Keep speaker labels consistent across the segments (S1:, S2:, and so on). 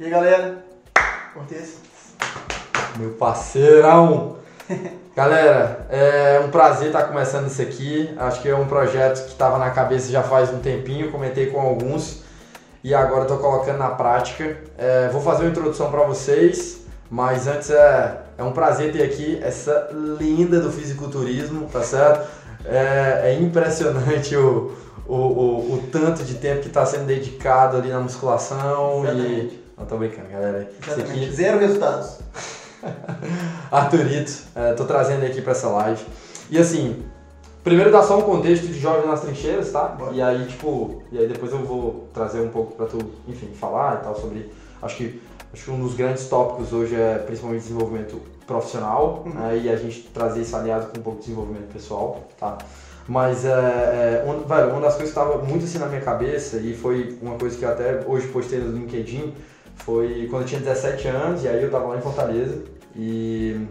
S1: E aí, galera? Cortez.
S2: Meu parceirão! Galera, é um prazer estar começando isso aqui. Acho que é um projeto que estava na cabeça já faz um tempinho, comentei com alguns e agora estou colocando na prática. É, vou fazer uma introdução para vocês, mas antes é, é um prazer ter aqui essa linda do fisiculturismo, tá certo? É, é impressionante o, o, o, o, tanto de tempo que está sendo dedicado ali na musculação
S1: Exatamente.
S2: e. Não tô brincando, galera.
S1: Exatamente.
S2: Aqui
S1: Zero resultados.
S2: Arthurito, é, tô trazendo aqui para essa live. E assim, primeiro dar só um contexto de jovem nas trincheiras, tá?
S1: Bora.
S2: E aí, tipo, e aí depois eu vou trazer um pouco para tu, enfim, falar e tal sobre. Acho que, acho que um dos grandes tópicos hoje é principalmente desenvolvimento profissional,
S1: Uhum.
S2: né? E a gente trazer isso aliado com um pouco de desenvolvimento pessoal, tá? Mas, é, é, um, velho, uma das coisas que estava muito assim na minha cabeça, e foi uma coisa que eu até hoje postei no LinkedIn, foi quando eu tinha 17 anos, e aí eu tava lá em Fortaleza, e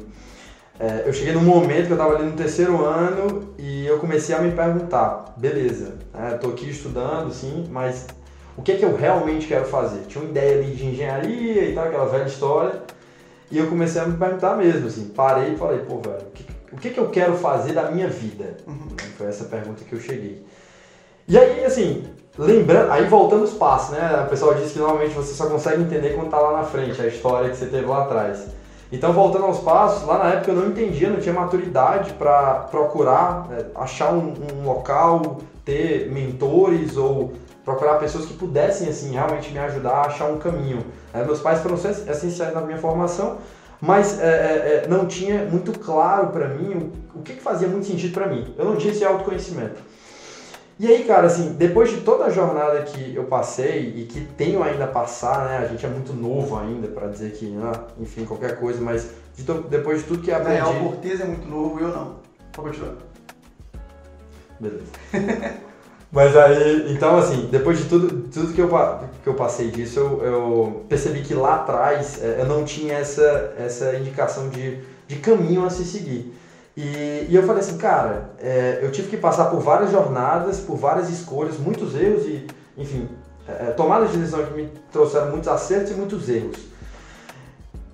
S2: é, eu cheguei num momento que eu tava ali no terceiro ano, e eu comecei a me perguntar, beleza, né, tô aqui estudando, sim, mas o que é que eu realmente quero fazer? Tinha uma ideia ali de engenharia e tal, aquela velha história, e eu comecei a me perguntar mesmo, assim, parei e falei, pô, velho, o que, o que, que eu quero fazer da minha vida?
S1: Uhum.
S2: Foi essa pergunta que eu cheguei. E aí, assim, lembrando, aí voltando os passos, né? O pessoal diz que normalmente você só consegue entender quando tá lá na frente, a história que você teve lá atrás. Então, voltando aos passos, lá na época eu não entendia, não tinha maturidade para procurar, né, achar um, um local, ter mentores ou procurar pessoas que pudessem, assim, realmente me ajudar a achar um caminho. É, meus pais foram essen- essenciais na minha formação, mas é, é, é, não tinha muito claro para mim o, o que, que fazia muito sentido para mim. Eu não tinha esse autoconhecimento. E aí, cara, assim, depois de toda a jornada que eu passei e que tenho ainda a passar, né? A gente é muito novo ainda para dizer que, né, enfim, qualquer coisa, mas de depois de tudo que aprendi.
S1: Cortez é muito novo, eu não. Pode continuar.
S2: Beleza. Mas aí, então assim, depois de tudo, tudo que, eu, que eu passei disso, eu, eu percebi que lá atrás é, eu não tinha essa, essa indicação de, de caminho a se seguir. E, e eu falei assim, cara, é, eu tive que passar por várias jornadas, por várias escolhas, muitos erros e, enfim, é, é, tomadas de decisão que me trouxeram muitos acertos e muitos erros.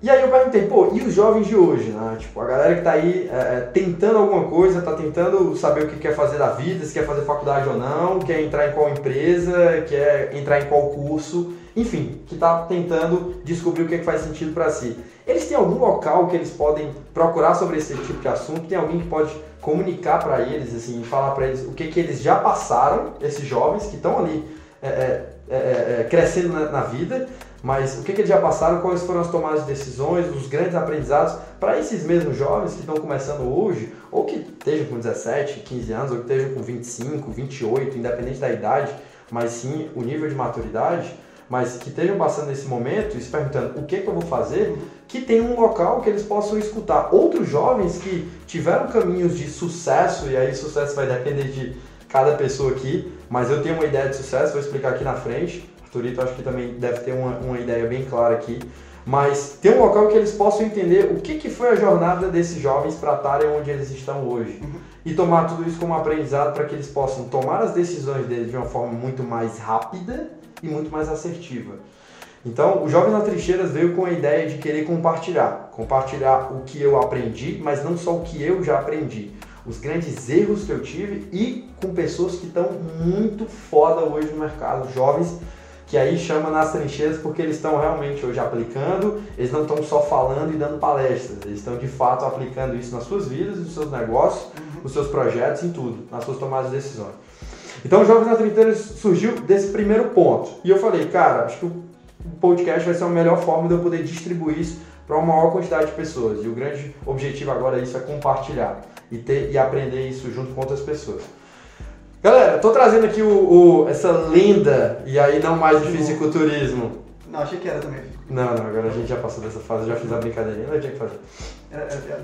S2: E aí eu perguntei, pô, e os jovens de hoje, né? Tipo, a galera que tá aí é, é, tentando alguma coisa, tá tentando saber o que quer fazer da vida, se quer fazer faculdade ou não, quer entrar em qual empresa, quer entrar em qual curso, enfim, que tá tentando descobrir o que, que faz sentido para si. Eles têm algum local que eles podem procurar sobre esse tipo de assunto? Tem alguém que pode comunicar para eles, assim, falar para eles o que, que eles já passaram, esses jovens que estão ali é, é, é, é, crescendo na, na vida, mas o que, que eles já passaram, quais foram as tomadas de decisões, os grandes aprendizados para esses mesmos jovens que estão começando hoje, ou que estejam com 17, 15 anos, ou que estejam com 25, 28, independente da idade, mas sim o nível de maturidade, mas que estejam passando nesse momento e se perguntando o que, que eu vou fazer, que tem um local que eles possam escutar outros jovens que tiveram caminhos de sucesso, e aí sucesso vai depender de cada pessoa aqui, mas eu tenho uma ideia de sucesso, vou explicar aqui na frente. Arthurito acho que também deve ter uma, uma ideia bem clara aqui. Mas tem um local que eles possam entender o que, que foi a jornada desses jovens para estarem onde eles estão hoje. E tomar tudo isso como aprendizado para que eles possam tomar as decisões deles de uma forma muito mais rápida e muito mais assertiva. Então, o Jovens na Trincheiras veio com a ideia de querer compartilhar. Compartilhar o que eu aprendi, mas não só o que eu já aprendi. Os grandes erros que eu tive e com pessoas que estão muito foda hoje no mercado. Jovens que aí chama nas trincheiras porque eles estão realmente hoje aplicando, eles não estão só falando e dando palestras, eles estão de fato aplicando isso nas suas vidas, nos seus negócios, nos seus projetos, em tudo, nas suas tomadas de decisões. Então, o Jovens na Trincheiras surgiu desse primeiro ponto. E eu falei, cara, acho que o podcast vai ser a melhor forma de eu poder distribuir isso para uma maior quantidade de pessoas. E o grande objetivo agora disso é compartilhar e, ter, e aprender isso junto com outras pessoas. Galera, tô trazendo aqui o, o- essa lenda, e aí não mais de fisiculturismo.
S1: Não, achei que era também.
S2: Não, não, agora a gente já passou dessa fase, já fiz a brincadeirinha, não tinha que fazer.
S1: Era, era piada.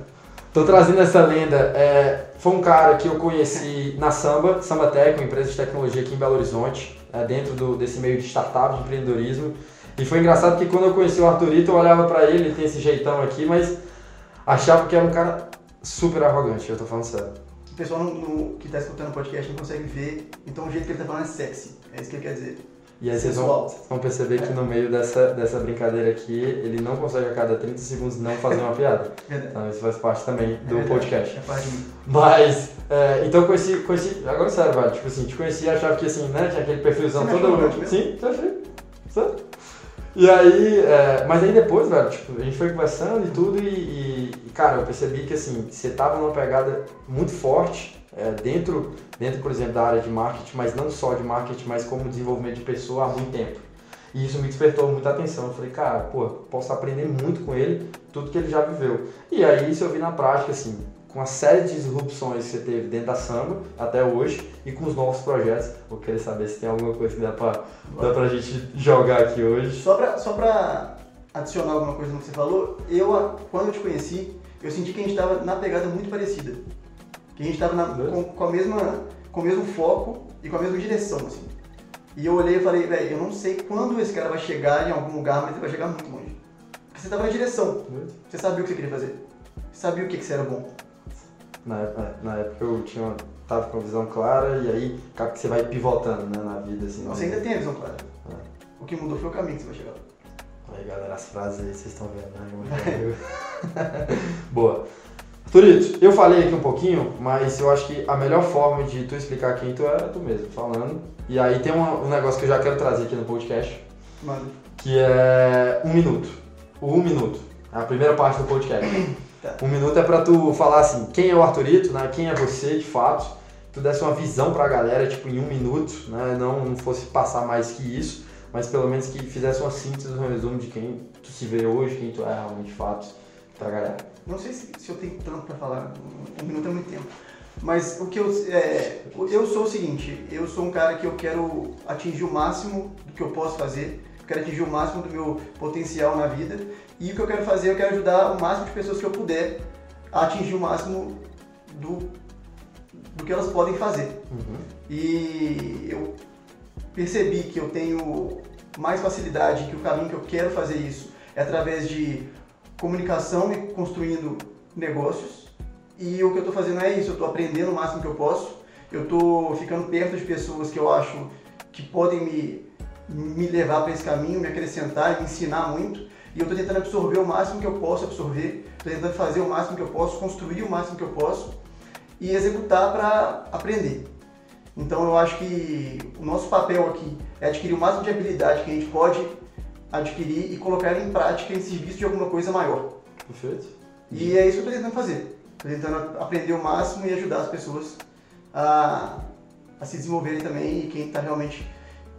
S2: Tô trazendo essa lenda, é, foi um cara que eu conheci na Samba, Samba Tech, uma empresa de tecnologia aqui em Belo Horizonte, é, dentro do- desse meio de startup, de empreendedorismo. E foi engraçado que quando eu conheci o Arthurito, eu olhava pra ele, ele tem esse jeitão aqui, mas achava que era um cara super arrogante, eu tô falando sério.
S1: O pessoal no, no- que tá escutando o podcast não consegue ver, então o jeito que ele tá falando é sexy. É isso que ele quer dizer.
S2: E aí vocês vão, vocês vão perceber que no meio dessa, dessa brincadeira aqui, ele não consegue a cada 30 segundos não fazer uma piada.
S1: Verdade.
S2: Então isso faz parte também
S1: É
S2: do
S1: verdade.
S2: podcast.
S1: É parte de mim.
S2: Mas, é, então eu conheci, conheci, agora sério, velho, tipo assim, te conheci e achava que assim, né, tinha aquele perfilzão
S1: Você
S2: todo...
S1: achou mesmo?
S2: Sim, te achei. Sério. E aí, é, mas aí depois, velho, tipo, a gente foi conversando e tudo e, e, cara, eu percebi que assim, você tava numa pegada muito forte é, dentro, dentro, por exemplo, da área de marketing, mas não só de marketing, mas como desenvolvimento de pessoa há muito tempo. E isso me despertou muita atenção. Eu falei, cara, pô, posso aprender muito com ele, tudo que ele já viveu. E aí isso eu vi na prática, assim, com a série de disrupções que você teve dentro da samba até hoje e com os novos projetos. Vou querer saber se tem alguma coisa que dá pra, dá pra gente jogar aqui hoje.
S1: Só pra, só pra adicionar alguma coisa no que você falou, eu, quando eu te conheci, eu senti que a gente tava na pegada muito parecida. Que a gente tava na- com, com, a mesma, com o mesmo foco e com a mesma direção, assim. E eu olhei e falei, velho, eu não sei quando esse cara vai chegar em algum lugar, mas ele vai chegar muito longe. Porque você tava na direção, você sabia o que você queria fazer. Você sabia o que, que você era bom.
S2: Na época, na época eu tinha, tava com uma visão clara e aí acaba que você vai pivotando né, na vida. Assim,
S1: Você ainda tem a visão clara.
S2: É.
S1: O que mudou foi o caminho que você vai chegar lá.
S2: Aí galera, as frases aí vocês estão vendo, né? Boa. Turito, eu falei aqui um pouquinho, mas eu acho que a melhor forma de tu explicar quem tu é é tu mesmo, falando. E aí tem um, um negócio que eu já quero trazer aqui no podcast,
S1: Mano,
S2: que é um minuto. O um minuto. É a primeira parte do podcast.
S1: Tá.
S2: Um minuto é pra tu falar assim, quem é o Arthurito, né? Quem é você de fato. Tu desse uma visão pra galera, tipo, em um minuto, né? Não, não fosse passar mais que isso, mas pelo menos que fizesse uma síntese, um resumo de quem tu se vê hoje, quem tu é realmente de fato pra galera.
S1: não sei se, se eu tenho tanto pra falar, um, minuto é muito tempo. Mas o que eu. É, eu sou o seguinte, eu sou um cara que eu quero atingir o máximo do que eu posso fazer, eu quero atingir o máximo do meu potencial na vida. E o que eu quero fazer, eu quero ajudar o máximo de pessoas que eu puder a atingir o máximo do, do que elas podem fazer.
S2: Uhum.
S1: E eu percebi que eu tenho mais facilidade, que o caminho que eu quero fazer isso é através de comunicação e construindo negócios. E o que eu estou fazendo é isso, eu estou aprendendo o máximo que eu posso, eu estou ficando perto de pessoas que eu acho que podem me, me levar para esse caminho, me acrescentar, me ensinar muito. E eu estou tentando absorver o máximo que eu posso absorver, estou tentando fazer o máximo que eu posso, construir o máximo que eu posso e executar para aprender. Então eu acho que o nosso papel aqui é adquirir o máximo de habilidade que a gente pode adquirir e colocar ela em prática em serviço de alguma coisa maior.
S2: Perfeito?
S1: E é isso que eu estou tentando fazer. Estou tentando aprender o máximo e ajudar as pessoas a, a se desenvolverem também e quem está realmente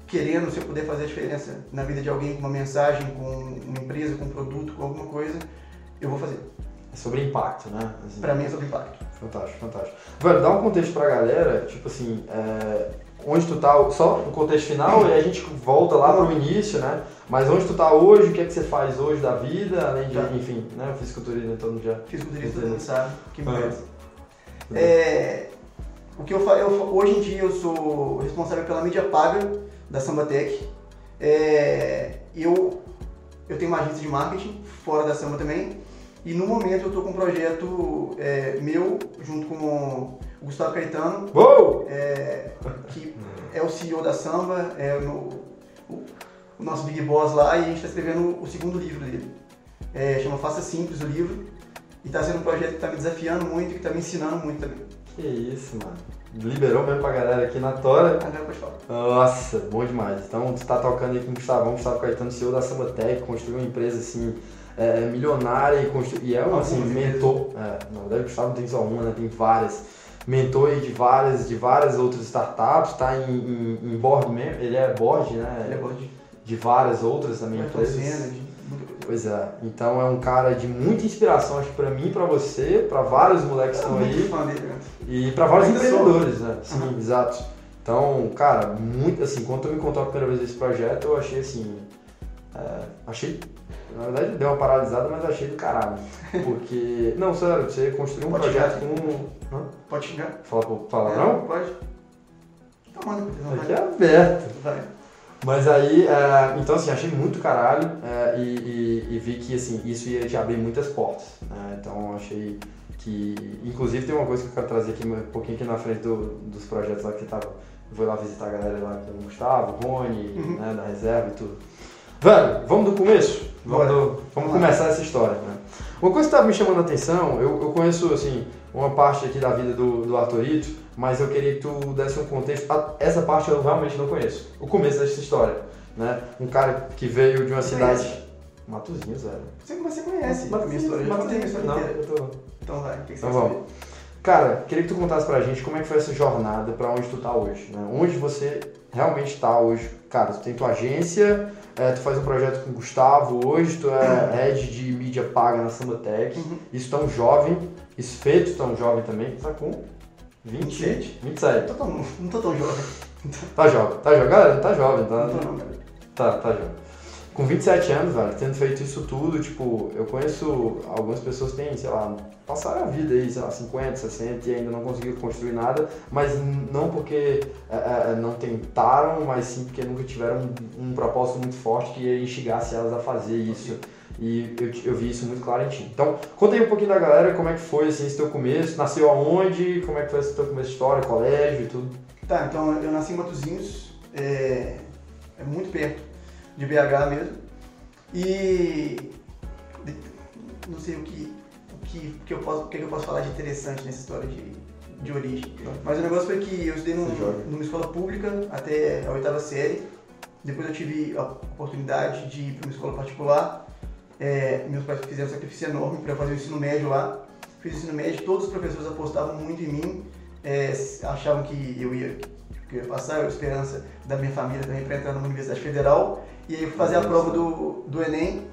S1: querendo, se eu puder fazer a diferença na vida de alguém com uma mensagem, com uma empresa, com um produto, com alguma coisa, eu vou fazer.
S2: É sobre impacto, né? Assim,
S1: Para mim é sobre impacto.
S2: Fantástico, fantástico. Velho, dá um contexto pra galera, tipo assim, é, onde tu tá, só um contexto final e a gente volta lá pro início, né? Mas onde tu tá hoje, o que é que você faz hoje da vida, além de,
S1: Tá.
S2: enfim, né? Eu fisiculturismo, todo mundo já.
S1: Fisiculturista, todo mundo sabe, que
S2: Ah.
S1: conhece. É, o que eu faço, hoje em dia eu sou responsável pela mídia paga da Sambatec. É, eu, eu tenho uma agência de marketing fora da Samba também. E no momento eu estou com um projeto é, meu, junto com o Gustavo Caetano, é, que é o CEO da Samba, é o, o- o nosso Big Boss lá, e a gente está escrevendo o segundo livro dele. É, chama Faça Simples o livro. E está sendo um projeto que está me desafiando muito e que está me ensinando muito também.
S2: Que isso, mano. Liberou mesmo pra galera aqui na Tora. Nossa, bom demais. Então, tu tá tocando aí com o Gustavão, Gustavo Caetano, CEO da Sambatec, construiu uma empresa assim, é, milionária e, constru... e é um assim, mentor. É, na verdade, o Gustavo não tem só uma, né? Tem várias. Mentor aí de várias, de várias outras startups, tá em, em, em board mesmo. Ele é board, né?
S1: Ele é bom de
S2: várias outras também
S1: Ayrton
S2: empresas.
S1: De.
S2: Pois é. Então é um cara de muita inspiração, acho que pra mim, pra você, pra vários moleques que
S1: Eu sou
S2: estão aí.
S1: fã dele, né?
S2: E para vários empreendedores, né? Sim,
S1: Uhum.
S2: exato. Então, cara, muito assim, quando tu me contou a primeira vez esse projeto, eu achei assim. É, achei. Na verdade deu uma paralisada, mas achei do caralho. Porque. Não, sério, você construiu um
S1: Pode
S2: projeto
S1: xingar.
S2: com. Hã?
S1: Pode xingar?
S2: Fala, fala
S1: É,
S2: não?
S1: Pode. Então manda, não
S2: Aqui é aberto.
S1: Vai.
S2: Mas aí, é, então assim, achei muito caralho é, e, e- e vi que assim, isso ia te abrir muitas portas. né? Então achei que. Inclusive tem uma coisa que eu quero trazer aqui um pouquinho aqui na frente do- dos projetos lá que tava vou lá visitar a galera lá, que é o Gustavo, o Rony,
S1: Uhum.
S2: né, da reserva e tudo. Velho, vamos do começo? Vamos, do- vamos começar essa história, né? Uma coisa que estava me chamando a atenção, eu, eu conheço, assim, uma parte aqui da vida do, do Arthurito, mas eu queria que tu desse um contexto. Essa parte eu realmente não conheço. O começo dessa história, né? Um cara que veio de uma
S1: Você
S2: cidade... Matozinhos, velho.
S1: Você, você conhece
S2: Não,
S1: inteira.
S2: eu tô...
S1: Então
S2: Então
S1: quer
S2: vamos.
S1: saber?
S2: Cara, queria que tu contasse pra gente como é que foi essa jornada pra onde tu tá hoje, né? Onde você realmente tá hoje. Cara, tu tem tua agência, é, tu faz um projeto com o Gustavo hoje, tu é head de mídia paga na Sambatec.
S1: Uhum.
S2: Isso tão jovem, isso feito tão jovem também, tá com 20,
S1: 27.
S2: 27.
S1: Não tô tão, não tô tão jovem.
S2: Tá jovem, tá jovem, galera, tá jovem, tá?
S1: Não tô não, cara.
S2: Tá, tá jovem. Com 27 anos, velho, tendo feito isso tudo, tipo, eu conheço algumas pessoas que têm, sei lá, passaram a vida aí, sei lá, 50, 60 e ainda não conseguiram construir nada, mas não porque é, é, não tentaram, mas sim porque nunca tiveram um, um propósito muito forte que instigasse elas a fazer isso. E eu, eu vi isso muito claro em ti. Então, conta aí um pouquinho da galera, como é que foi assim, esse teu começo, nasceu aonde, como é que foi esse teu começo de história, colégio e tudo.
S1: Tá, então eu nasci em Matozinhos, é, é muito perto de BH mesmo. E não sei o que, o que, que eu posso, o que eu posso falar de interessante nessa história de, de origem. Mas o negócio foi que eu estudei num- numa escola pública até a oitava série. Depois eu tive a oportunidade de ir para uma escola particular. É, meus pais fizeram um sacrifício enorme para fazer o ensino médio lá. Fiz o ensino médio, todos os professores apostavam muito em mim, é, achavam que eu ia, que eu ia passar, eu esperança da minha família também para entrar numa universidade federal. E aí eu fui fazer a prova do, do Enem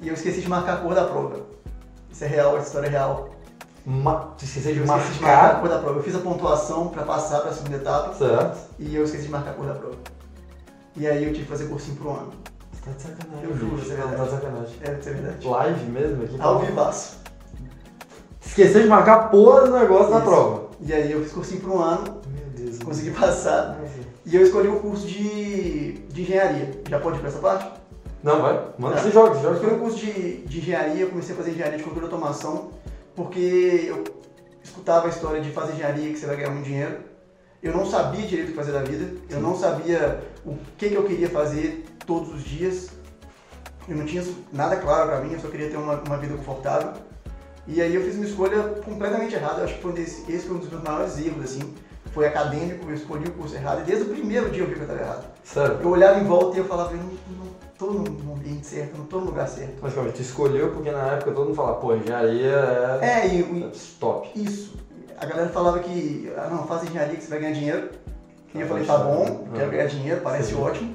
S1: e eu esqueci de marcar a cor da prova. Isso é real, essa história é real.
S2: Ma tu esqueceu de
S1: Eu esqueci de marcar a
S2: marcar,
S1: cor da prova. Eu fiz a pontuação para passar para a segunda etapa
S2: certo?
S1: e eu esqueci de marcar a cor da prova. E aí eu tive que fazer cursinho pro ano.
S2: Você tá de sacanagem.
S1: Eu juro, isso é
S2: tá de sacanagem.
S1: É, isso é verdade.
S2: Live mesmo aqui?
S1: Ao vivaço.
S2: Esqueceu de marcar a porra do negócio na
S1: Isso.
S2: prova.
S1: E aí eu fiz cursinho por um ano,
S2: Meu Deus.
S1: consegui passar. E eu escolhi o curso de, de engenharia. Já pode ir pra essa parte?
S2: Não, vai. Manda
S1: Tá.
S2: você joga,
S1: Eu escolhi
S2: joga.
S1: o curso de, de engenharia, eu comecei a fazer engenharia de controle de automação, porque eu escutava a história de fazer engenharia que você vai ganhar muito dinheiro. Eu não sabia direito o que fazer da vida, eu não sabia o que, que eu queria fazer todos os dias. Eu não tinha nada claro pra mim, eu só queria ter uma, uma vida confortável. E aí eu fiz uma escolha completamente errada, eu acho que foi um desse, esse foi um dos meus maiores erros, assim. Foi acadêmico, eu escolhi o curso errado, e desde o primeiro dia eu vi que eu estava errado.
S2: Sério.
S1: Eu olhava em volta e eu falava, eu não, não tô no ambiente certo, eu não tô no lugar certo.
S2: Mas calma, tu escolheu porque na época todo mundo falava, pô, engenharia é.
S1: É, e, e
S2: top.
S1: isso. A galera falava que, ah, não, faz engenharia que você vai ganhar dinheiro. E eu
S2: Ah,
S1: falei, tá bom, quero ganhar dinheiro, parece
S2: Sim.
S1: ótimo.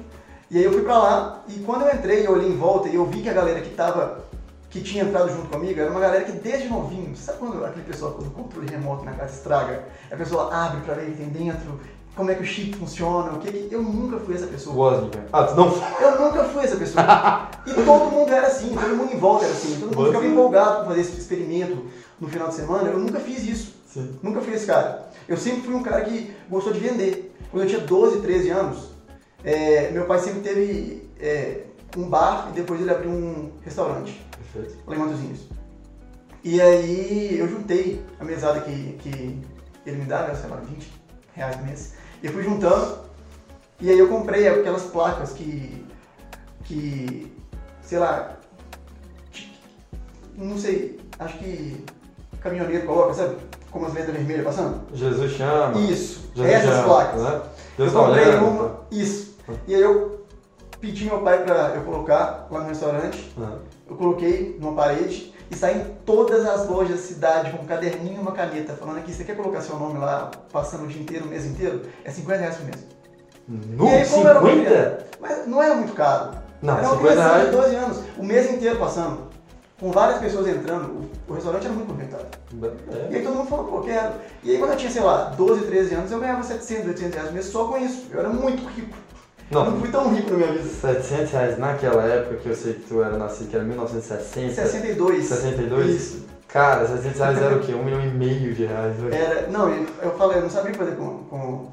S1: E aí eu fui pra lá, e quando eu entrei, eu olhei em volta e eu vi que a galera que tava, que tinha entrado junto comigo, era uma galera que desde novinho, sabe quando aquele pessoal quando o controle remoto na casa estraga? A pessoa abre pra ver o que tem dentro, como é que o chip funciona, o que que... Eu nunca fui essa pessoa.
S2: Wozniak. Ah, tu não
S1: Eu nunca fui essa pessoa. E todo mundo era assim, todo mundo em volta era assim. Todo mundo
S2: Você-
S1: ficava empolgado com fazer esse experimento no final de semana. Eu nunca fiz isso.
S2: Sim.
S1: Nunca fui esse cara. Eu sempre fui um cara que gostou de vender. Quando eu tinha 12, 13 anos, é, meu pai sempre teve é, um bar e depois ele abriu um restaurante, Matozinhos. E aí eu juntei a mesada que, que ele me dava, sei lá, 20 reais por mês. E eu fui juntando. E aí eu comprei aquelas placas que. que. sei lá. não sei, acho que caminhoneiro coloca, sabe? Como as letras vermelhas passando.
S2: Jesus chama.
S1: Isso,
S2: Jesus
S1: essas
S2: chama,
S1: placas.
S2: Né?
S1: Eu
S2: Deus tá
S1: comprei
S2: olhando.
S1: uma, isso. E aí eu pedi meu pai pra eu colocar lá no restaurante.
S2: Ah.
S1: Eu coloquei numa parede e saí em todas as lojas da cidade com um caderninho e uma caneta, falando aqui, você quer colocar seu nome lá, passando o dia inteiro, o mês inteiro? É 50 reais por mês.
S2: No
S1: E aí, como era uma
S2: 50?
S1: Mas não era muito caro.
S2: Não,
S1: era uma
S2: 50
S1: criança
S2: reais.
S1: de 12 anos, o mês inteiro passando. Com várias pessoas entrando, o, restaurante era muito movimentado. E
S2: É.
S1: aí todo mundo falou, pô, quero. E aí quando eu tinha, sei lá, 12, 13 anos, eu ganhava 700, 800 reais por mês só com isso. Eu era muito rico. Não
S2: Não,
S1: fui tão rico na minha vida.
S2: 700 reais naquela época que eu sei que tu era nascido, que era 1960.
S1: 62.
S2: 62?
S1: Isso.
S2: Cara, 700 reais era o quê? Um milhão e meio de reais hoje.
S1: Era, não, eu, falei, eu não sabia fazer com, com,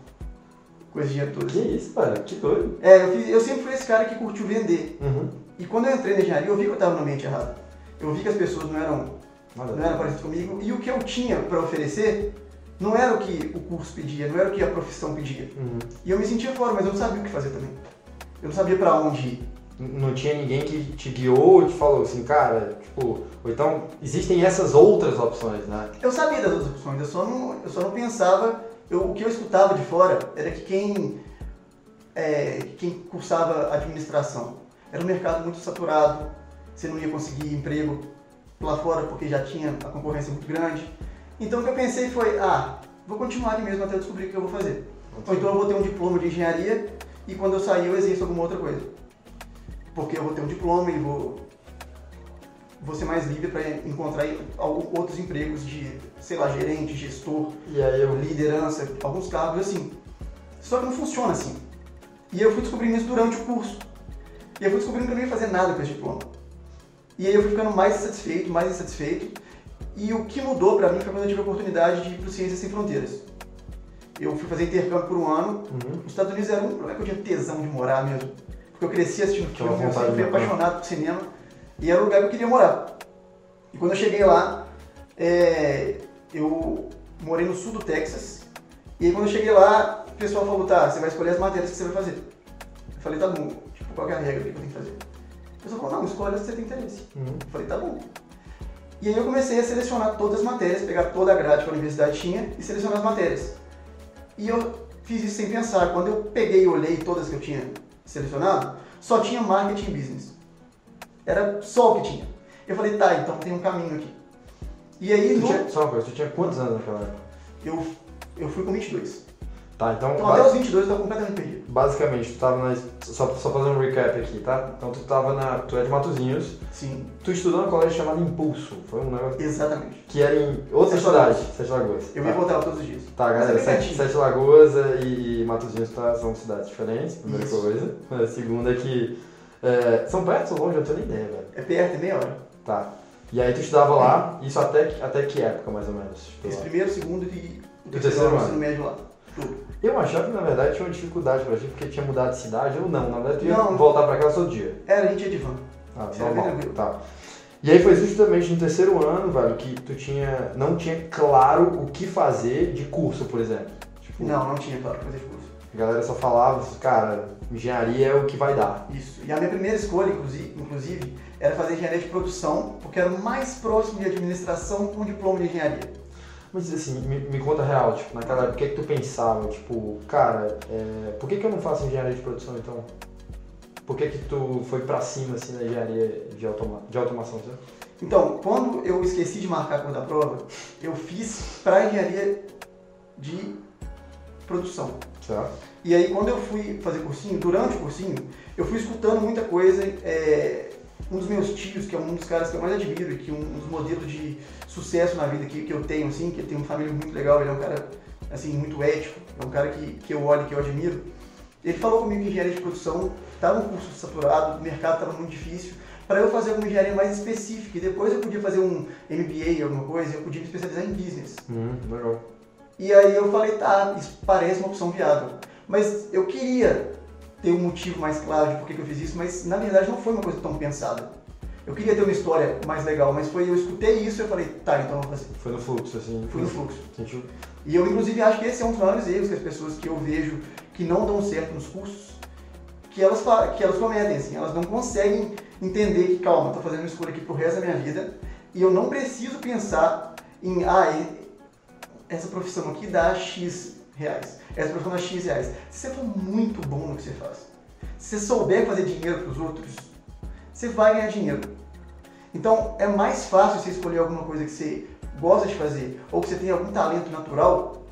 S1: com esse dinheiro todo.
S2: Que isso, velho? Que doido.
S1: É, eu, fiz, eu sempre fui esse cara que curtiu vender.
S2: Uhum.
S1: E quando eu entrei na engenharia, eu vi que eu estava no ambiente errado. Eu vi que as pessoas não eram, não eram parecidas comigo. E o que eu tinha para oferecer Não era o que o curso pedia, não era o que a profissão pedia.
S2: Uhum.
S1: E eu me sentia fora, mas eu não sabia o que fazer também. Eu não sabia pra onde ir.
S2: Não tinha ninguém que te guiou, te falou assim, cara, tipo, ou então existem essas outras opções, né?
S1: Eu sabia das outras opções, eu só não, eu só não pensava. Eu, o que eu escutava de fora era que quem, é, quem cursava administração era um mercado muito saturado, você não ia conseguir emprego lá fora porque já tinha a concorrência muito grande. Então o que eu pensei foi, ah, vou continuar aqui mesmo até eu descobrir o que eu vou fazer. Ou então eu vou ter um diploma de engenharia e quando eu sair eu exerço alguma outra coisa. Porque eu vou ter um diploma e vou, vou ser mais livre para encontrar outros empregos de, sei lá, gerente, gestor,
S2: E eu
S1: liderança, alguns cargos assim. Só que não funciona assim. E eu fui descobrindo isso durante o curso. E eu fui descobrindo que eu não ia fazer nada com esse diploma. E aí eu fui ficando mais insatisfeito, mais insatisfeito. E o que mudou pra mim foi quando eu tive a oportunidade de ir pro Ciências Sem Fronteiras. Eu fui fazer intercâmbio por um ano.
S2: Uhum.
S1: Os Estados Unidos era um lugar que eu tinha tesão de morar mesmo. Porque eu cresci assistindo filme, eu sempre fui apaixonado por cinema. E era o lugar que eu queria morar. E quando eu cheguei lá, é, eu morei no sul do Texas. E aí quando eu cheguei lá, o pessoal falou, tá, você vai escolher as matérias que você vai fazer. Eu falei, tá bom, tipo, qual que é a regra que eu tenho que fazer? O pessoal falou, não, escolhe as que você tem interesse.
S2: Uhum.
S1: Eu falei, tá bom. E aí eu comecei a selecionar todas as matérias, pegar toda a grade que a universidade tinha e selecionar as matérias. E eu fiz isso sem pensar. Quando eu peguei e olhei todas que eu tinha selecionado, só tinha marketing business. Era só o que tinha. Eu falei, tá, então tem um caminho aqui. E aí
S2: Tu
S1: no-
S2: tinha, só uma coisa, tu tinha quantos anos naquela época?
S1: eu, eu fui com 22.
S2: Tá, então,
S1: Então até os 22 eu tava completamente perdido.
S2: basicamente, tu tava na. Só, só fazer um recap aqui, tá? Então tu tava na. Tu é de Matozinhos,
S1: Sim,
S2: tu estudou num colégio chamado Impulso. Foi um negócio
S1: exatamente.
S2: que era em outra
S1: Sete
S2: cidade,
S1: Lagoas.
S2: Sete Lagoas.
S1: Eu
S2: tá.
S1: ia voltar lá todos os dias.
S2: Tá,
S1: é
S2: galera,
S1: bem
S2: Sete. Sete Lagoas e, e Matozinhos tá, são cidades diferentes, primeira
S1: Isso.
S2: coisa. A segunda é que. é, são perto ou longe? Eu não tenho nem ideia, velho.
S1: É perto, é meia hora.
S2: Tá. E aí tu estudava lá, isso até, que- até que época mais ou menos? Lá?
S1: primeiro, segundo e o terceiro
S2: terceiro
S1: ano médio lá.
S2: Eu achava que na verdade tinha uma dificuldade pra ti porque tinha mudado de cidade ou não. Na verdade ia
S1: Não.
S2: voltar pra casa todo dia.
S1: Era, a gente ia de van.
S2: Ah,
S1: Isso era bem
S2: normal.
S1: tranquilo.
S2: Tá. E aí foi justamente no terceiro ano, velho, que tu tinha. não tinha claro o que fazer de curso, por exemplo. Tipo,
S1: Não, não tinha, claro, fazer curso.
S2: a galera só falava, cara, engenharia é o que vai dar.
S1: Isso. E a minha primeira escolha, inclusive, inclusive, era fazer engenharia de produção, porque era o mais próximo de administração com diploma de engenharia.
S2: Mas assim, me, me conta a real, tipo, naquela época, o que, que tu pensava? Tipo, cara, é, por que, que eu não faço engenharia de produção então? Por que, que tu foi pra cima assim na engenharia de, automa de automação, sabe?
S1: Então, quando eu esqueci de marcar a cor da prova, eu fiz para engenharia de produção.
S2: Certo?
S1: E aí, quando eu fui fazer cursinho, durante o cursinho, eu fui escutando muita coisa. é, um dos meus tios, que é um dos caras que eu mais admiro e que um dos modelos de sucesso na vida que, que eu tenho, assim, que tem uma família muito legal, ele é um cara, assim, muito ético, é um cara que, que eu olho, que eu admiro. Ele falou comigo que engenharia de produção estava um curso saturado, o mercado estava muito difícil, para eu fazer uma engenharia mais específica. E depois eu podia fazer um MBA, alguma coisa, eu podia me especializar em business.
S2: Hum, legal.
S1: E aí eu falei, tá, isso parece uma opção viável. Mas eu queria ter um motivo mais claro de por que eu fiz isso, mas na verdade não foi uma coisa tão pensada. Eu queria ter uma história mais legal, mas foi eu escutei isso e eu falei, tá, então eu vou fazer.
S2: Foi no fluxo, assim.
S1: Fui no fluxo.
S2: Sentiu?
S1: E eu inclusive acho que esse é um dos maiores erros que as pessoas que eu vejo que não dão certo nos cursos, que elas, que elas cometem, assim, elas não conseguem entender que, calma, estou fazendo uma escolha aqui pro resto da minha vida e eu não preciso pensar em, ah, essa profissão aqui dá X reais, essa profissão dá X reais. Se você for muito bom no que você faz, se você souber fazer dinheiro para os outros, você vai ganhar dinheiro. Então é mais fácil você escolher alguma coisa que você gosta de fazer ou que você tem algum talento natural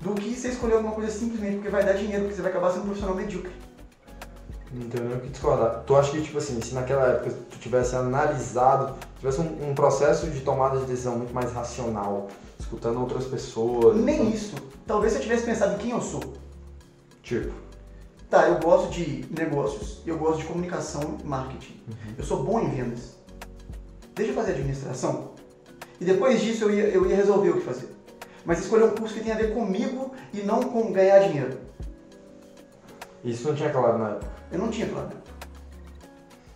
S1: do que você escolher alguma coisa simplesmente porque vai dar dinheiro, porque você vai acabar sendo um profissional medíocre.
S2: Não tenho nem o que discordar. Tu acha que, tipo assim, se naquela época tu tivesse analisado, tivesse um, um processo de tomada de decisão muito mais racional, escutando outras pessoas.
S1: Nem
S2: então,
S1: isso. Talvez se eu tivesse pensado em quem eu sou.
S2: Tipo,
S1: Tá, eu gosto de negócios, eu gosto de comunicação e marketing.
S2: Uhum.
S1: Eu sou bom em vendas. Deixa eu fazer administração. E depois disso eu ia, eu ia resolver o que fazer. Mas escolher um curso que tenha a ver comigo e não com ganhar dinheiro.
S2: isso não tinha claro na época.
S1: Eu não tinha plano.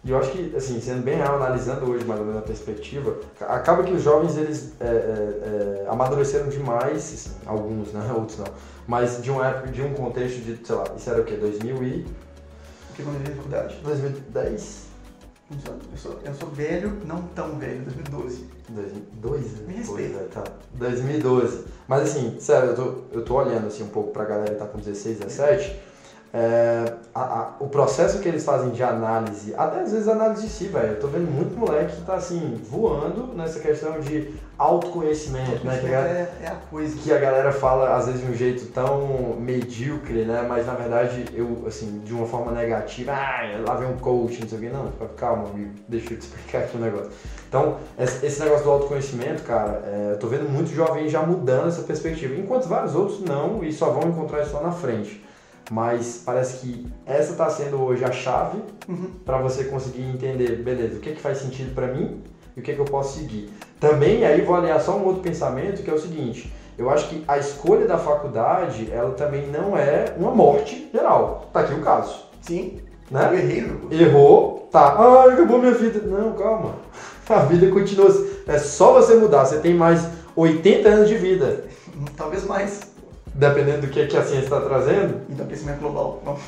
S2: E eu acho que, assim, sendo bem real, analisando hoje mais ou menos a perspectiva, acaba que os jovens, eles é, é, é, amadureceram demais, assim, alguns, né, outros não, mas de uma época, de um contexto de, sei lá, isso era o quê, 2000 e...
S1: O que entrei na faculdade?
S2: 2010?
S1: Eu sou, eu sou velho, não tão velho, 2012.
S2: 2012?
S1: Me respeita.
S2: Pois é, tá. 2012. Mas assim, sério, eu tô, eu tô olhando assim um pouco pra galera que tá com 16, 17 é, a, a, o processo que eles fazem de análise, até às vezes análise de si, velho. Eu tô vendo muito moleque que tá assim, voando nessa questão de autoconhecimento, né? Que
S1: é, é, a coisa.
S2: Que a galera fala às vezes de um jeito tão medíocre, né? Mas na verdade, eu, assim, de uma forma negativa, ah, lá vem um coach, não sei o quê. Não, calma, amigo, deixa eu te explicar aqui o um negócio. Então, esse negócio do autoconhecimento, cara, é, eu tô vendo muitos jovens já mudando essa perspectiva, enquanto vários outros não e só vão encontrar isso lá na frente mas parece que essa está sendo hoje a chave uhum. para você conseguir entender, beleza, o que, é que faz sentido para mim e o que, é que eu posso seguir. Também aí vou aliar só um outro pensamento que é o seguinte, eu acho que a escolha da faculdade, ela também não é uma morte geral. Tá aqui o caso.
S1: Sim.
S2: Né?
S1: Eu errei,
S2: Errou, tá. Ah, acabou minha vida. Não, calma. A vida continua. É só você mudar. Você tem mais 80 anos de vida.
S1: Talvez mais
S2: dependendo do que, que a ciência está trazendo.
S1: Então, aquecimento global. Não.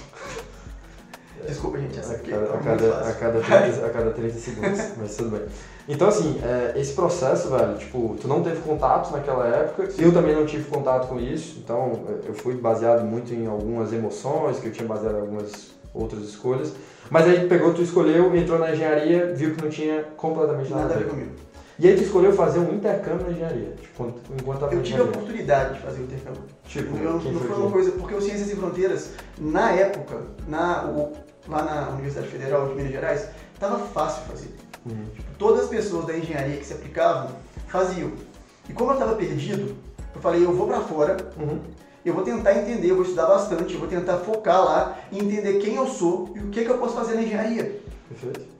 S1: Desculpa, gente, essa aqui a cada,
S2: a cada, a cada, 30, a cada 30 segundos, mas tudo bem. Então, assim, é, esse processo, velho, tipo, tu não teve contato naquela época, Sim. eu também não tive contato com isso, então eu fui baseado muito em algumas emoções, que eu tinha baseado em algumas outras escolhas, mas aí pegou, tu escolheu, entrou na engenharia, viu que não tinha completamente nada, nada a ver comigo. E aí tu escolheu fazer um intercâmbio na engenharia, tipo, enquanto
S1: Eu tive a oportunidade de fazer o intercâmbio. Tipo, eu, não foi, foi uma coisa, porque o Ciências e Fronteiras, na época, na, o, lá na Universidade Federal de Minas Gerais, estava fácil fazer. Uhum. Tipo, todas as pessoas da engenharia que se aplicavam faziam. E como eu estava perdido, eu falei, eu vou para fora, uhum. eu vou tentar entender, eu vou estudar bastante, eu vou tentar focar lá e entender quem eu sou e o que, que eu posso fazer na engenharia.
S2: Perfeito.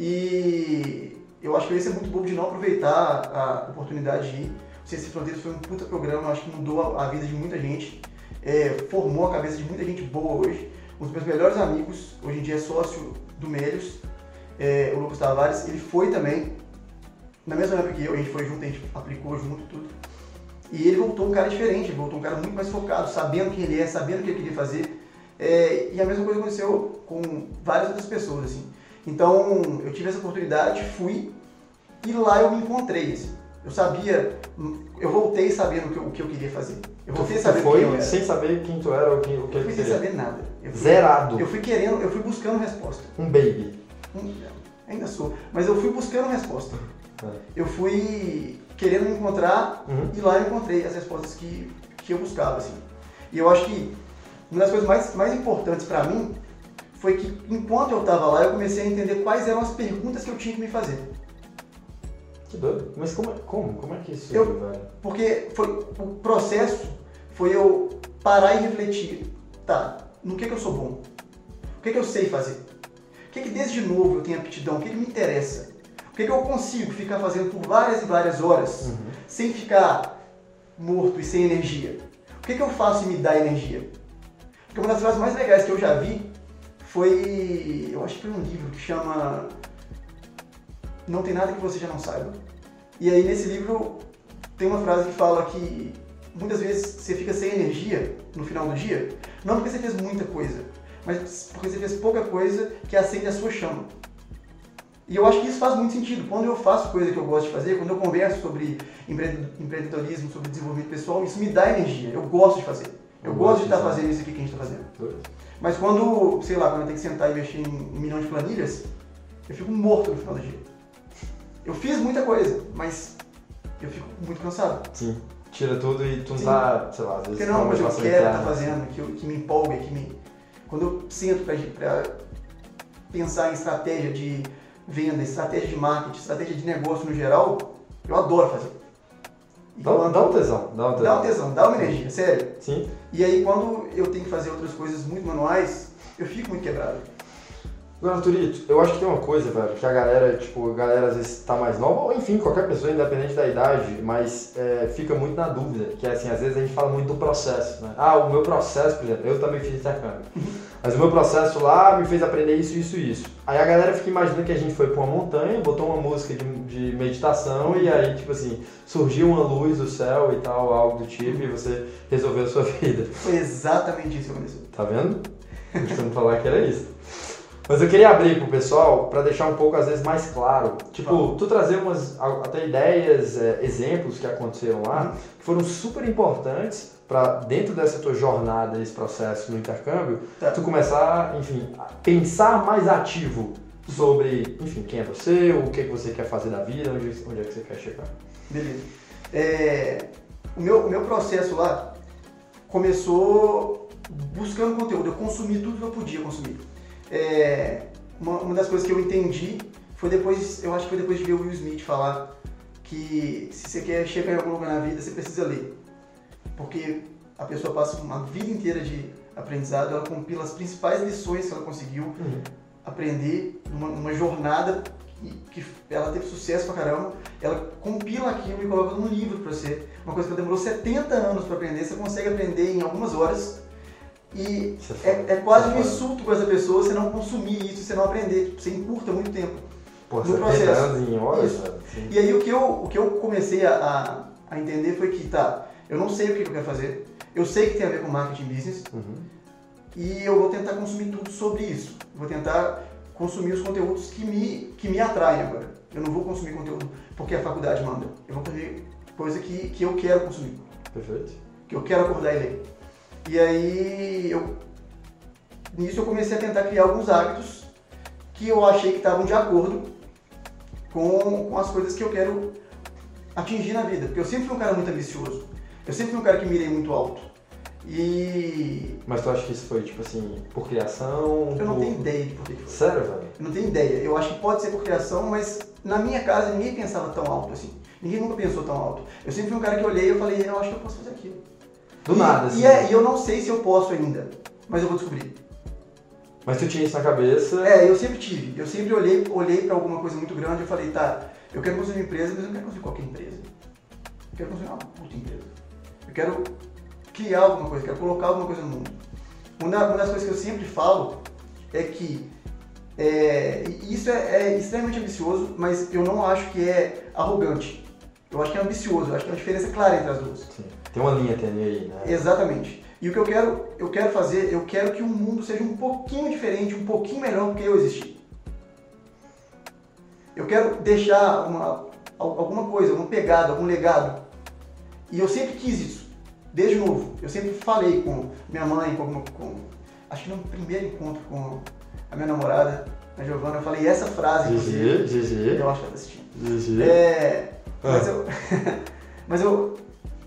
S1: E eu acho que ia ser muito bobo de não aproveitar a oportunidade de ir. O Ciência Fronteiras foi um puta programa, acho que mudou a vida de muita gente, é, formou a cabeça de muita gente boa hoje. Um dos meus melhores amigos, hoje em dia é sócio do Melios, é, o Lucas Tavares, ele foi também, na mesma época que eu, a gente foi junto, a gente aplicou junto tudo. E ele voltou um cara diferente, voltou um cara muito mais focado, sabendo quem ele é, sabendo o que ele queria fazer. É, e a mesma coisa aconteceu com várias outras pessoas, assim. Então, eu tive essa oportunidade, fui e lá eu me encontrei. Assim. Eu sabia, eu voltei sabendo o que, o que eu queria fazer. Eu voltei
S2: sabendo foi quem eu era. sem saber quem tu era ou quem, o que
S1: eu fui sem saber nada. Eu
S2: fui, Zerado.
S1: Eu fui querendo, eu fui buscando resposta.
S2: Um baby.
S1: Um, ainda sou, mas eu fui buscando resposta. É. Eu fui querendo me encontrar uhum. e lá eu encontrei as respostas que, que eu buscava, assim. E eu acho que uma das coisas mais, mais importantes para mim foi que enquanto eu estava lá, eu comecei a entender quais eram as perguntas que eu tinha que me fazer.
S2: Que doido. Mas como, como? Como é que isso
S1: eu, velho? Porque foi, o processo foi eu parar e refletir. Tá, no que, que eu sou bom? O que, que eu sei fazer? O que, que desde novo eu tenho aptidão? O que, que me interessa? O que, que eu consigo ficar fazendo por várias e várias horas uhum. sem ficar morto e sem energia? O que, que eu faço e me dá energia? Porque uma das frases mais legais que eu já vi foi. Eu acho que foi um livro que chama Não Tem Nada Que Você Já Não Saiba. E aí nesse livro tem uma frase que fala que muitas vezes você fica sem energia no final do dia, não porque você fez muita coisa, mas porque você fez pouca coisa que acende a sua chama. E eu acho que isso faz muito sentido. Quando eu faço coisa que eu gosto de fazer, quando eu converso sobre empreendedorismo, sobre desenvolvimento pessoal, isso me dá energia. Eu gosto de fazer. Eu, eu gosto de estar fazendo isso aqui que a gente está fazendo. Mas quando, sei lá, quando eu tenho que sentar e mexer em um milhão de planilhas, eu fico morto no final do dia. Eu fiz muita coisa, mas eu fico muito cansado.
S2: Sim. Tira tudo e tu não tá, sei lá, às vezes.
S1: Porque não, mas eu quero estar tá fazendo, que, eu, que me empolga, que me. Quando eu sento para pensar em estratégia de venda, estratégia de marketing, estratégia de negócio no geral, eu adoro fazer.
S2: Dá, quando... dá um tesão, dá um tesão.
S1: Dá um tesão, dá uma energia, sério.
S2: Sim.
S1: E aí quando eu tenho que fazer outras coisas muito manuais, eu fico muito quebrado.
S2: Agora, Turito, eu acho que tem uma coisa, velho, que a galera, tipo, a galera às vezes tá mais nova, ou enfim, qualquer pessoa, independente da idade, mas é, fica muito na dúvida, que é assim, às vezes a gente fala muito do processo, né? Ah, o meu processo, por exemplo, eu também fiz intercâmbio, mas o meu processo lá me fez aprender isso, isso e isso. Aí a galera fica imaginando que a gente foi pra uma montanha, botou uma música de, de meditação e aí, tipo assim, surgiu uma luz do céu e tal, algo do tipo, e você resolveu a sua vida.
S1: Foi exatamente isso que aconteceu.
S2: Tá vendo? Costumo falar que era isso. Mas eu queria abrir pro pessoal para deixar um pouco, às vezes, mais claro. Tipo, tu trazer umas até ideias, é, exemplos que aconteceram lá, que foram super importantes para dentro dessa tua jornada, esse processo no intercâmbio,
S1: Tá.
S2: tu começar, enfim, a pensar mais ativo sobre, enfim, quem é você, o que, que você quer fazer da vida, onde, onde é que você quer chegar.
S1: Beleza. É, o, meu, o meu processo lá começou buscando conteúdo. Eu consumi tudo que eu podia consumir. É, uma, uma das coisas que eu entendi foi depois, eu acho que foi depois de ver o Will Smith falar que se você quer chegar em algum lugar na vida, você precisa ler. Porque a pessoa passa uma vida inteira de aprendizado, ela compila as principais lições que ela conseguiu aprender numa, numa jornada que, que ela teve sucesso pra caramba, ela compila aquilo e coloca num livro pra você. Uma coisa que ela demorou 70 anos pra aprender, você consegue aprender em algumas horas. E é,
S2: foda.
S1: é quase
S2: Isso
S1: um insulto com essa pessoa você não consumir isso, você não aprender. Tipo, Você encurta muito tempo.
S2: Pô,
S1: no
S2: 70
S1: processo.
S2: anos em horas.
S1: E aí o que eu, o que eu comecei a, a, a entender foi que, tá, eu não sei o que eu quero fazer, eu sei que tem a ver com marketing business,
S2: Uhum.
S1: e eu vou tentar consumir tudo sobre isso. Vou tentar consumir os conteúdos que me, que me atraem agora. Eu não vou consumir conteúdo porque a faculdade manda. Eu vou fazer coisa que, que eu quero consumir,
S2: Perfeito.
S1: que eu quero acordar e ler. E aí, eu, nisso eu comecei a tentar criar alguns hábitos que eu achei que estavam de acordo com, com as coisas que eu quero atingir na vida. Porque eu sempre fui um cara muito ambicioso. Eu sempre fui um cara que mirei muito alto. E
S2: Mas tu acha que isso foi, tipo assim, por criação?
S1: eu não
S2: por-
S1: tenho ideia de por que foi.
S2: Sério, velho?
S1: Eu não tenho ideia. Eu acho que pode ser por criação, mas na minha casa ninguém pensava tão alto assim. Ninguém nunca pensou tão alto. Eu sempre fui um cara que olhei e eu falei, eu acho que eu posso fazer aquilo.
S2: Do
S1: e,
S2: nada, assim.
S1: E, é- e eu não sei se eu posso ainda, mas eu vou descobrir.
S2: Mas tu tinha isso na cabeça.
S1: É, eu sempre tive. Eu sempre olhei, olhei para alguma coisa muito grande e falei, tá, eu quero construir uma empresa, mas eu não quero construir qualquer empresa. Eu quero construir uma puta empresa. Eu quero criar alguma coisa, quero colocar alguma coisa no mundo. Uma, uma das coisas que eu sempre falo é que é, isso é, é extremamente ambicioso, mas eu não acho que é arrogante. Eu acho que é ambicioso, eu acho que é uma diferença clara entre as duas.
S2: Sim. Tem uma linha tênue aí, né?
S1: Exatamente. E o que eu quero, eu quero fazer, eu quero que o mundo seja um pouquinho diferente, um pouquinho melhor do que eu existi. Eu quero deixar uma, al- alguma coisa, uma pegada, algum legado. E eu sempre quis isso, desde novo. Eu sempre falei com minha mãe, com, alguma- com acho que no primeiro encontro com a minha namorada, a Giovana, eu falei essa frase.
S2: GG, GG,
S1: Eu acho que ela tá assistindo.
S2: GG.
S1: É,
S2: Ah.
S1: mas eu, mas eu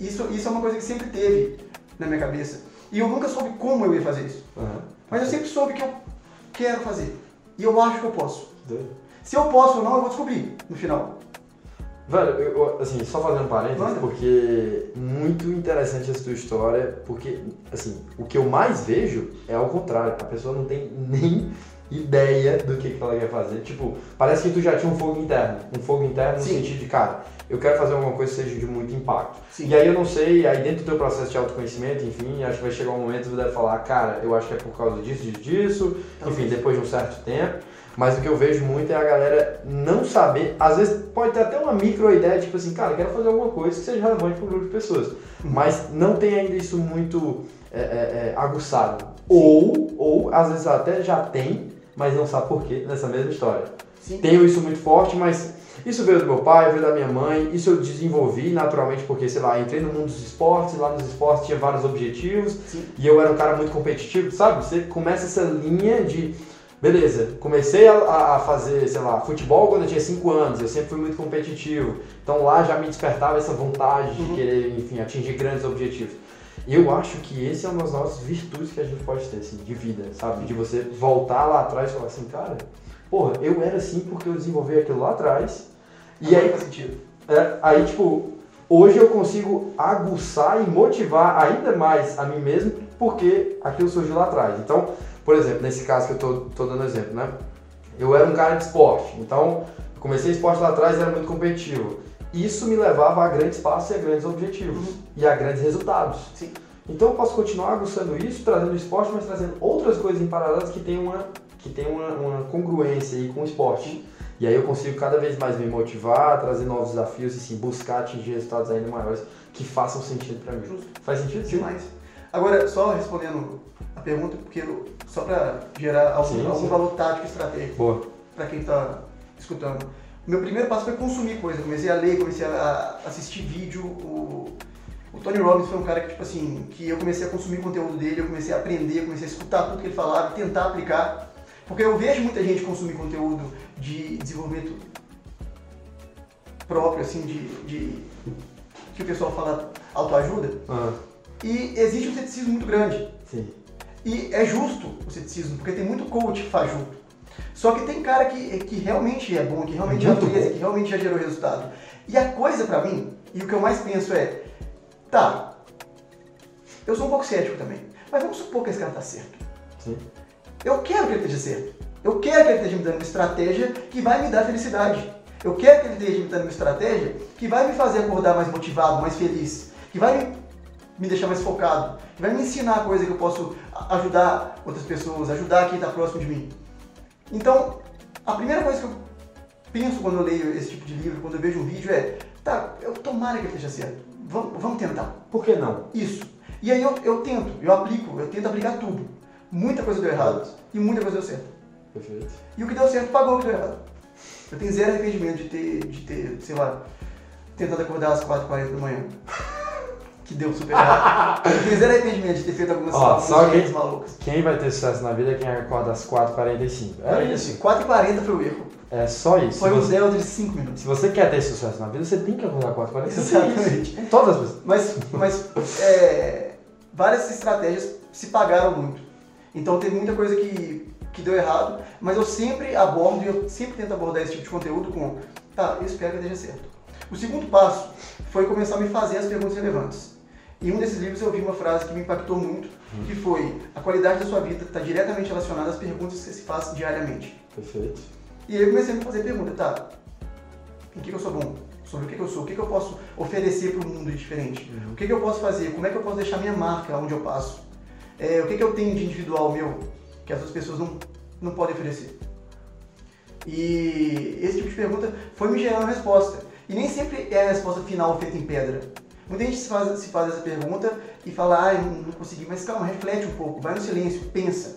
S1: isso, isso é uma coisa que sempre teve na minha cabeça. E eu nunca soube como eu ia fazer isso.
S2: Aham.
S1: Mas eu sempre soube que eu quero fazer. E eu acho que eu posso.
S2: Doido.
S1: Se eu posso ou não, eu vou descobrir no final.
S2: Velho, eu, assim, só fazendo parênteses,
S1: Manda.
S2: porque muito interessante essa tua história, porque, assim, o que eu mais vejo é ao contrário, a pessoa não tem nem ideia do que, que ela quer fazer. Tipo, parece que tu já tinha um fogo interno, um fogo interno no
S1: Sim.
S2: sentido de, cara, eu quero fazer alguma coisa que seja de muito impacto.
S1: Sim.
S2: E aí eu não sei, aí dentro do teu processo de autoconhecimento, enfim, acho que vai chegar um momento que você deve falar, cara, eu acho que é por causa disso, disso, disso, enfim, depois de um certo tempo. Mas o que eu vejo muito é a galera não saber, às vezes pode ter até uma micro ideia, tipo assim, cara, eu quero fazer alguma coisa que seja relevante para um grupo de pessoas. Mas não tem ainda isso muito é, é, é, aguçado. Ou, ou, às vezes até já tem, mas não sabe por quê nessa mesma história.
S1: Sim.
S2: Tenho isso muito forte, mas isso veio do meu pai, veio da minha mãe, isso eu desenvolvi naturalmente porque, sei lá, entrei no mundo dos esportes, lá nos esportes tinha vários objetivos,
S1: Sim.
S2: e eu era um cara muito competitivo, sabe? Você começa essa linha de, beleza, comecei a- a, fazer, sei lá, futebol quando eu tinha 5 anos, eu sempre fui muito competitivo, então lá já me despertava essa vontade de
S1: Uhum.
S2: querer, enfim, atingir grandes objetivos. E eu acho que esse é uma das nossas virtudes que a gente pode ter, assim, de vida, sabe? De você voltar lá atrás e falar assim, cara, porra, eu era assim porque eu desenvolvi aquilo lá atrás. E aí, é, aí, tipo, hoje eu consigo aguçar e motivar ainda mais a mim mesmo porque aquilo surgiu lá atrás. Então, por exemplo, nesse caso que eu tô, tô dando exemplo, né? eu era um cara de esporte, então comecei esporte lá atrás e era muito competitivo. Isso me levava a grandes passos e a grandes objetivos
S1: Uhum.
S2: e a grandes resultados.
S1: Sim.
S2: Então eu posso continuar aguçando isso, trazendo esporte, mas trazendo outras coisas em paralelas que tem uma, que tem uma, uma congruência aí com o esporte. E aí eu consigo cada vez mais me motivar, trazer novos desafios e sim, buscar atingir resultados ainda maiores que façam sentido para mim.
S1: Justo.
S2: Faz sentido? Sim.
S1: Demais. Agora, só respondendo a pergunta, porque só para gerar algum,
S2: Sim,
S1: algum
S2: sim.
S1: valor tático e estratégico para quem está escutando. Meu primeiro passo foi consumir coisa. Comecei a ler, comecei a assistir vídeo. O, o Tony Robbins foi um cara que, tipo assim, que eu comecei a consumir conteúdo dele, eu comecei a aprender, comecei a escutar tudo que ele falava, tentar aplicar. Porque eu vejo muita gente consumir conteúdo de desenvolvimento próprio, assim, de, de que o pessoal fala autoajuda.
S2: Ah,
S1: E existe um ceticismo muito grande.
S2: sim.
S1: E é justo o ceticismo, porque tem muito coach que faz junto. Só que tem cara que, que realmente é bom, que realmente já
S2: Muito
S1: fez,
S2: bom.
S1: que realmente já gerou resultado. E a coisa pra mim, e o que eu mais penso é, tá, eu sou um pouco cético também, mas vamos supor que esse cara tá certo.
S2: Sim.
S1: Eu quero que ele esteja certo. Eu quero que ele esteja me dando uma estratégia que vai me dar felicidade. Eu quero que ele esteja me dando uma estratégia que vai me fazer acordar mais motivado, mais feliz, que vai me, deixar mais focado, que vai me ensinar coisa que eu posso ajudar outras pessoas, ajudar quem está próximo de mim. Então, a primeira coisa que eu penso quando eu leio esse tipo de livro, quando eu vejo um vídeo é, tá, eu tomara que ele esteja certo. Vamos, vamos tentar.
S2: Por que não?
S1: Isso. E aí eu, eu tento, eu aplico, eu tento aplicar tudo. Muita coisa deu errado e muita coisa deu certo.
S2: Perfeito.
S1: E o que deu certo pagou o que deu errado. Eu tenho zero arrependimento de ter, de ter sei lá, tentado acordar às 4h40 da manhã. Que deu super errado. Eu tenho zero arrependimento de ter feito algumas,
S2: Ó, só
S1: coisas
S2: que-
S1: malucas.
S2: Quem vai ter sucesso na vida é quem acorda às 4h45. É isso.
S1: 4h40 foi o erro.
S2: É só isso.
S1: Foi um delta de 5 minutos.
S2: Se você quer ter sucesso na vida, você tem que acordar 4 h
S1: Exatamente.
S2: Com todas as pessoas.
S1: Mas, mas é, várias estratégias se pagaram muito. Então teve muita coisa que, que deu errado, mas eu sempre abordo e eu sempre tento abordar esse tipo de conteúdo com, tá, eu espero que esteja certo. O segundo passo foi começar a me fazer as perguntas relevantes. Em um desses livros eu vi uma frase que me impactou muito, que foi, a qualidade da sua vida está diretamente relacionada às perguntas que você se faz diariamente.
S2: Perfeito.
S1: E aí eu comecei a me fazer pergunta, tá, em que, que eu sou bom? Sobre o que, que eu sou? O que, que eu posso oferecer para o mundo diferente? O que, que eu posso fazer? Como é que eu posso deixar minha marca onde eu passo? É, o que, que eu tenho de individual meu que as outras pessoas não, não podem oferecer? E esse tipo de pergunta foi me gerando resposta. E nem sempre é a resposta final feita em pedra. Muita gente se faz, se faz essa pergunta e fala, ah, não, não consegui, mas calma, reflete um pouco, vai no silêncio, pensa.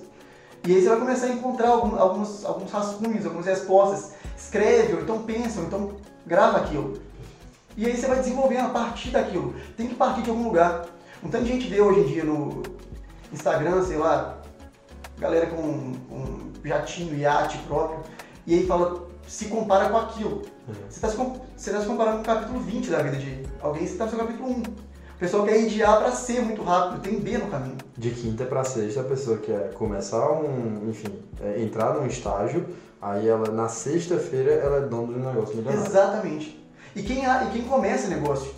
S1: E aí você vai começar a encontrar algum, alguns, alguns rascunhos, algumas respostas. Escreve, ou então pensa, ou então grava aquilo. E aí você vai desenvolvendo a partir daquilo. Tem que partir de algum lugar. Um tanto de gente vê hoje em dia no Instagram, sei lá, galera com um jatinho, iate próprio, e aí fala, se compara com aquilo. Você está se, tá se comparando com o capítulo 20 da vida de alguém, você está no seu capítulo 1. O pessoal quer ir de A para C muito rápido, tem B no caminho.
S2: De quinta pra sexta, a pessoa quer começar um, enfim, é, entrar num estágio, aí ela, na sexta-feira, ela é dona de um negócio milionário.
S1: Exatamente. E quem, e quem começa negócio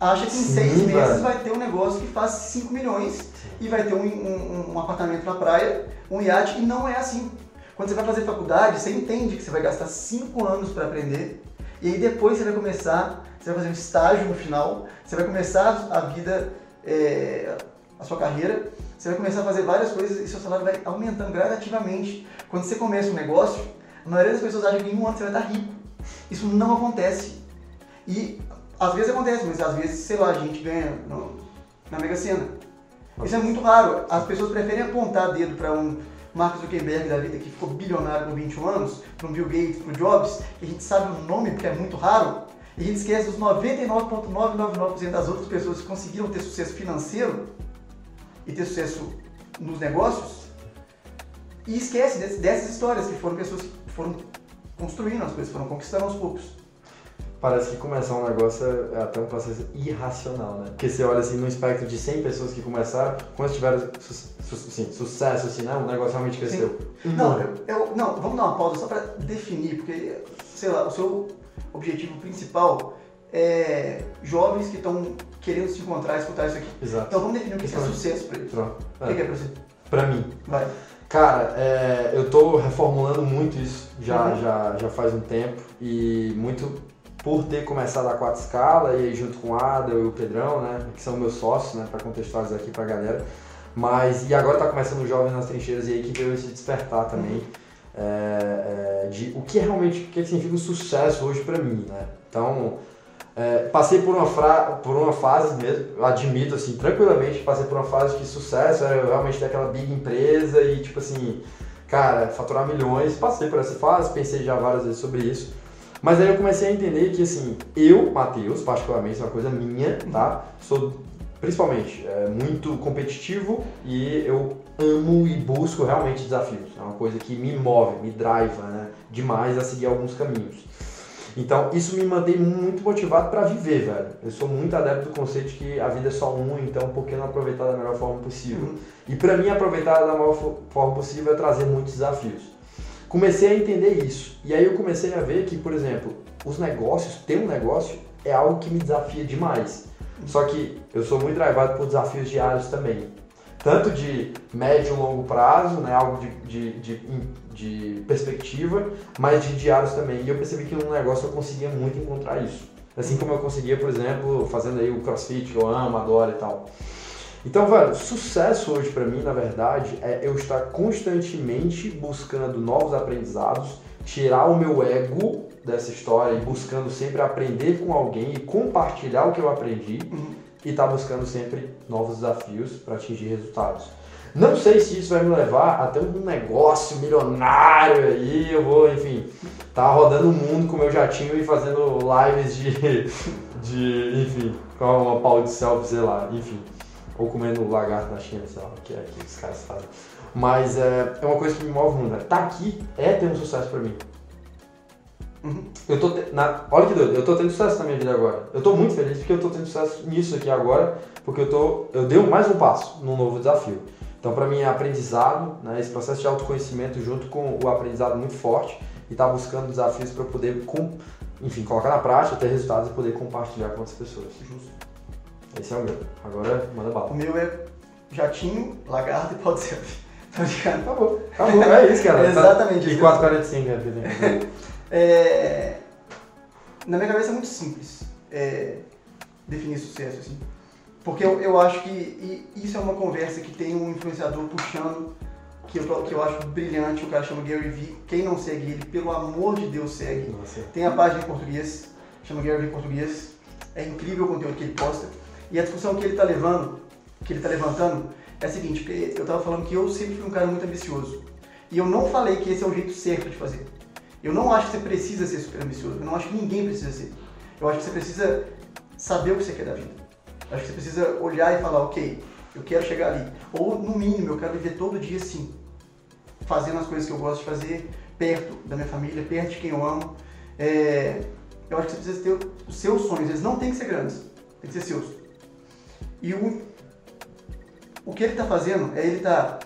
S1: acha que em
S2: Sim,
S1: seis meses
S2: velho.
S1: vai ter um negócio que faz 5 milhões e vai ter um, um- um apartamento na praia, um iate, e não é assim. Quando você vai fazer faculdade, você entende que você vai gastar 5 anos para aprender, e aí depois você vai começar, você vai fazer um estágio no final, você vai começar a vida, é, a sua carreira, você vai começar a fazer várias coisas e seu salário vai aumentando gradativamente. Quando você começa um negócio, a maioria das pessoas acha que em um ano você vai estar rico. Isso não acontece. E às vezes acontece, mas às vezes, sei lá, a gente ganha no- na Mega Sena. Isso é muito raro. As pessoas preferem apontar dedo para um Mark Zuckerberg da vida que ficou bilionário com 21 anos, para um Bill Gates, para o Jobs, que a gente sabe o nome porque é muito raro, e a gente esquece dos 99,999% das outras pessoas que conseguiram ter sucesso financeiro e ter sucesso nos negócios, e esquece dessas histórias que foram pessoas que foram construindo as coisas, foram conquistando aos poucos.
S2: Parece que começar um negócio é até um processo irracional, né? Porque você olha assim, no espectro de 100 pessoas que começaram, quantas tiveram su su assim, sucesso, assim, né? O negócio realmente cresceu.
S1: Não, eu, eu- não, vamos dar uma pausa só para definir, porque, sei lá, o seu objetivo principal é jovens que estão querendo se encontrar, escutar isso aqui.
S2: Exato.
S1: Então vamos definir o que é sucesso para eles.
S2: Pronto.
S1: O que que
S2: É,
S1: é para você?
S2: pra mim,
S1: Vai.
S2: Cara, é, eu tô reformulando muito isso já,
S1: Uhum.
S2: já, já faz um tempo e muito por ter começado a quatro escala e aí junto com o Ada e o Pedrão, né, que são meus sócios, né, para contextualizar aqui pra galera. Mas, e agora tá começando o Jovem nas Trincheiras e aí que veio esse despertar também é, é, de o que realmente, o que significa o sucesso hoje pra mim, né. Então, é, passei por uma, fra por uma fase mesmo, admito assim, tranquilamente, passei por uma fase que sucesso era realmente daquela big empresa e tipo assim, cara, faturar milhões, passei por essa fase, pensei já várias vezes sobre isso. Mas aí eu comecei a entender que assim, eu, Matheus, particularmente, é uma coisa minha, tá? Sou principalmente é, muito competitivo e eu amo e busco realmente desafios. É uma coisa que me move, me driva, né? Demais a seguir alguns caminhos. Então, isso me mantém muito motivado para viver, velho. Eu sou muito adepto do conceito de que a vida é só um, então por que não aproveitar da melhor forma possível? E para mim, aproveitar da fo- forma possível é trazer muitos desafios. Comecei a entender isso. E aí eu comecei a ver que, por exemplo, os negócios, ter um negócio é algo que me desafia demais. Só que eu sou muito drivado por desafios diários também. Tanto de médio e longo prazo, né, algo de, de, de, de perspectiva, mas de diários também. E eu percebi que no negócio eu conseguia muito encontrar isso. Assim como eu conseguia, por exemplo, fazendo aí o crossfit que eu amo, adoro e tal. Então, velho, sucesso hoje pra mim, na verdade, é eu estar constantemente buscando novos aprendizados, tirar o meu ego dessa história e buscando sempre aprender com alguém e compartilhar o que eu aprendi
S1: Uhum.
S2: e estar buscando sempre novos desafios para atingir resultados. Não sei se isso vai me levar até um negócio milionário aí, eu vou, enfim, tá rodando o mundo com o meu jatinho e fazendo lives de, de enfim, com uma pau de selfie, sei lá, enfim. Ou comendo lagarto na China, sei lá, que é que os caras fazem. Mas é, é uma coisa que me move muito, né? Tá aqui é ter um sucesso pra mim.
S1: Uhum.
S2: Eu tô te- na, olha que doido, eu tô tendo sucesso na minha vida agora. Eu tô muito feliz porque eu tô tendo sucesso nisso aqui agora, porque eu tô eu dei mais um passo num novo desafio. Então para mim é aprendizado, né, esse processo de autoconhecimento junto com o aprendizado muito forte e tá buscando desafios para poder com, enfim, colocar na prática, ter resultados e poder compartilhar com outras pessoas.
S1: Justo.
S2: Esse é o meu. Agora manda
S1: O
S2: bala.
S1: meu é jatinho, lagarto e pau de selfie. Tá ligado?
S2: Acabou. Acabou, é isso, cara.
S1: É exatamente
S2: E
S1: isso.
S2: 445, né? Pedro?
S1: É, Na minha cabeça é muito simples é, definir sucesso, assim. Porque eu, eu acho que e isso é uma conversa que tem um influenciador puxando, que eu, que eu acho brilhante, o cara chama Gary Vee. Quem não segue ele, pelo amor de Deus, segue.
S2: Nossa.
S1: Tem a página em português, chama Gary Vee Português. É incrível o conteúdo que ele posta. E a discussão que ele está levando, que ele está levantando, é a seguinte, eu estava falando que eu sempre fui um cara muito ambicioso. E eu não falei que esse é o jeito certo de fazer. Eu não acho que você precisa ser super ambicioso. Eu não acho que ninguém precisa ser. Eu acho que você precisa saber o que você quer da vida. Eu acho que você precisa olhar e falar, ok, eu quero chegar ali. Ou, no mínimo, eu quero viver todo dia assim. Fazendo as coisas que eu gosto de fazer, perto da minha família, perto de quem eu amo. É, eu acho que você precisa ter os seus sonhos. Eles não têm que ser grandes, tem que ser seus. E o, o que ele está fazendo é ele está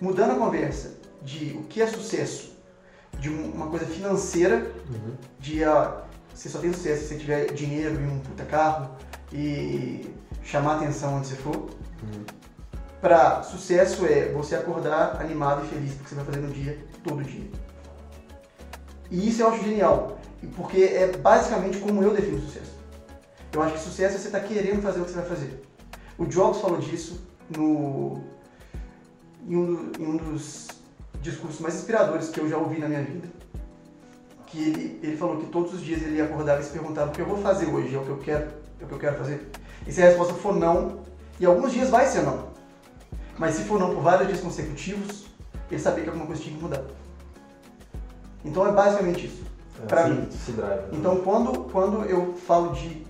S1: mudando a conversa de o que é sucesso, de um- uma coisa financeira,
S2: Uhum.
S1: de ah, você só tem sucesso se você tiver dinheiro e um puta carro e chamar atenção onde você for.
S2: Uhum.
S1: Para sucesso é você acordar animado e feliz porque você vai fazer no dia, todo dia. E isso eu acho genial, porque é basicamente como eu defino sucesso. Eu acho que sucesso é você estar querendo fazer o que você vai fazer. O Jobs falou disso no, em, um, em um dos discursos mais inspiradores que eu já ouvi na minha vida. Que ele, ele falou que todos os dias ele acordava e se perguntava o que eu vou fazer hoje, é o que eu quero, é o que eu quero fazer. E se a resposta for não, e alguns dias vai ser não. Mas se for não por vários dias consecutivos, ele sabia que alguma coisa tinha que mudar. Então é basicamente isso.
S2: É,
S1: Pra
S2: se-
S1: mim.
S2: Drive. né?
S1: Então quando, quando eu falo de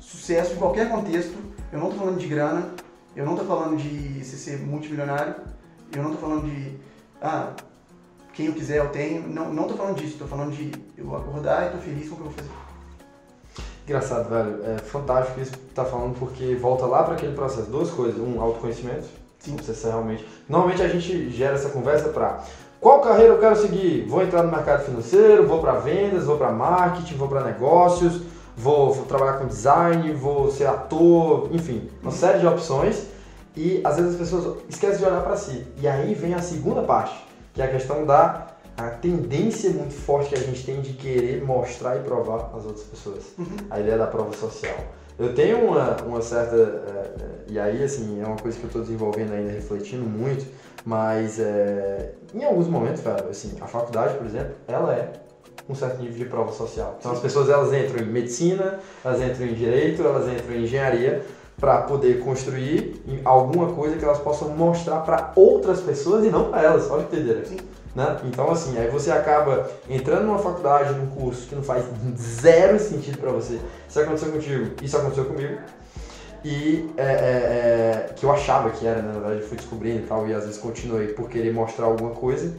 S1: sucesso em qualquer contexto, eu não estou falando de grana, eu não estou falando de você ser multimilionário, eu não estou falando de ah, quem eu quiser eu tenho, não, não tô falando disso, estou falando de eu acordar e estou feliz com o que eu vou fazer.
S2: Engraçado, velho. É fantástico isso que tá falando, porque volta lá para aquele processo. Duas coisas. Um, autoconhecimento.
S1: Sim.
S2: Você realmente... Normalmente a gente gera essa conversa pra qual carreira eu quero seguir? Vou entrar no mercado financeiro, vou para vendas, vou para marketing, vou para negócios, vou, vou trabalhar com design, vou ser ator, enfim, uma série de opções. E às vezes as pessoas esquecem de olhar para si. E aí vem a segunda parte, que é a questão da a tendência muito forte que a gente tem de querer mostrar e provar às outras pessoas.
S1: Uhum.
S2: A ideia da prova social. Eu tenho uma, uma certa. É, e aí, assim, é uma coisa que eu estou desenvolvendo ainda, refletindo muito, mas é, em alguns momentos, cara, assim, a faculdade, por exemplo, ela é um certo nível de prova social. Então, as pessoas elas entram em medicina, elas entram em direito, elas entram em engenharia para poder construir alguma coisa que elas possam mostrar para outras pessoas e não para elas. Olha que doideira. Né? Então, assim, aí você acaba entrando numa faculdade, num curso que não faz zero sentido para você. Isso aconteceu contigo, isso aconteceu comigo. E é, é, é, que eu achava que era, né? na verdade, eu fui descobrindo e tal, e às vezes continuei por querer mostrar alguma coisa.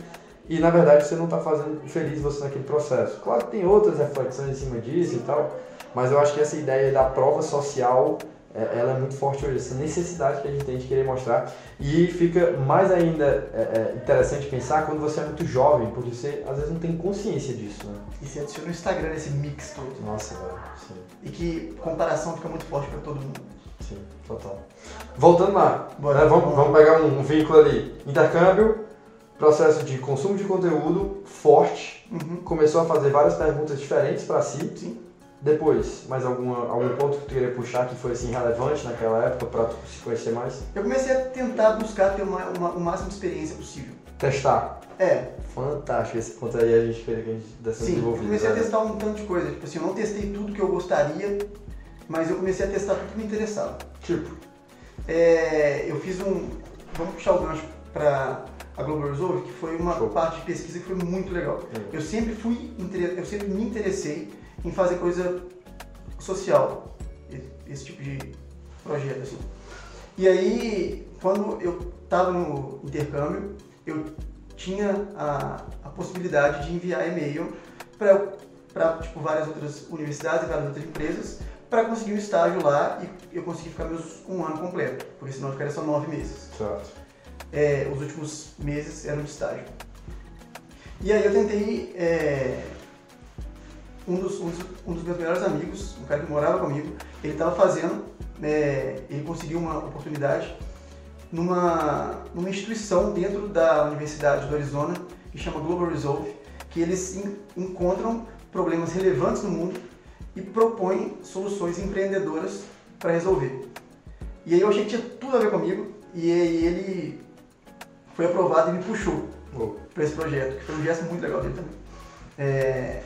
S2: E na verdade você não está fazendo feliz você naquele processo. Claro que tem outras reflexões em cima disso e tal, mas eu acho que essa ideia da prova social é, ela é muito forte hoje, essa necessidade que a gente tem de querer mostrar. E fica mais ainda é, é, interessante pensar quando você é muito jovem, porque você às vezes não tem consciência disso, né?
S1: E você adiciona o Instagram nesse mix todo.
S2: Nossa, velho, sim.
S1: E que comparação fica muito forte para todo mundo.
S2: Sim, total. Voltando lá,
S1: Bora,
S2: né, vamos,
S1: vamos
S2: vamos pegar um, um vínculo ali. Intercâmbio, processo de consumo de conteúdo forte,
S1: Uhum.
S2: começou a fazer várias perguntas diferentes para si.
S1: Sim.
S2: Depois, mais alguma, algum ponto que tu queria puxar que foi assim relevante naquela época para tu se conhecer mais?
S1: Eu comecei a tentar buscar ter uma, uma- o máximo de experiência possível.
S2: Testar.
S1: É,
S2: Fantástico, esse ponto aí a gente queria que a gente desse uma
S1: sim. Eu comecei a
S2: né?
S1: testar um tanto de coisa. Tipo assim, eu não testei tudo que eu gostaria, mas eu comecei a testar tudo que me interessava.
S2: Tipo,
S1: É, eu fiz um. Vamos puxar o gancho para a Global Resolve, que foi uma
S2: Show.
S1: parte de pesquisa que foi muito legal.
S2: Hum.
S1: Eu sempre fui, eu sempre me interessei em fazer coisa social, esse tipo de projeto assim. E aí, quando eu estava no intercâmbio, eu tinha a, a possibilidade de enviar e-mail para tipo, várias outras universidades e várias outras empresas para conseguir um estágio lá e eu consegui ficar meus um ano completo, porque senão eu ficaria só nove meses.
S2: certo.
S1: É, os últimos meses eram de estágio. E aí eu tentei. é, um, dos, um, dos, um dos meus melhores amigos, um cara que morava comigo, ele estava fazendo, é, ele conseguiu uma oportunidade numa, numa instituição dentro da Universidade do Arizona, que chama Global Resolve, que eles en- encontram problemas relevantes no mundo e propõem soluções empreendedoras para resolver. E aí eu achei que tinha tudo a ver comigo, e ele foi aprovado e me puxou
S2: Oh,
S1: para esse projeto, que foi um gesto muito legal dele também. É,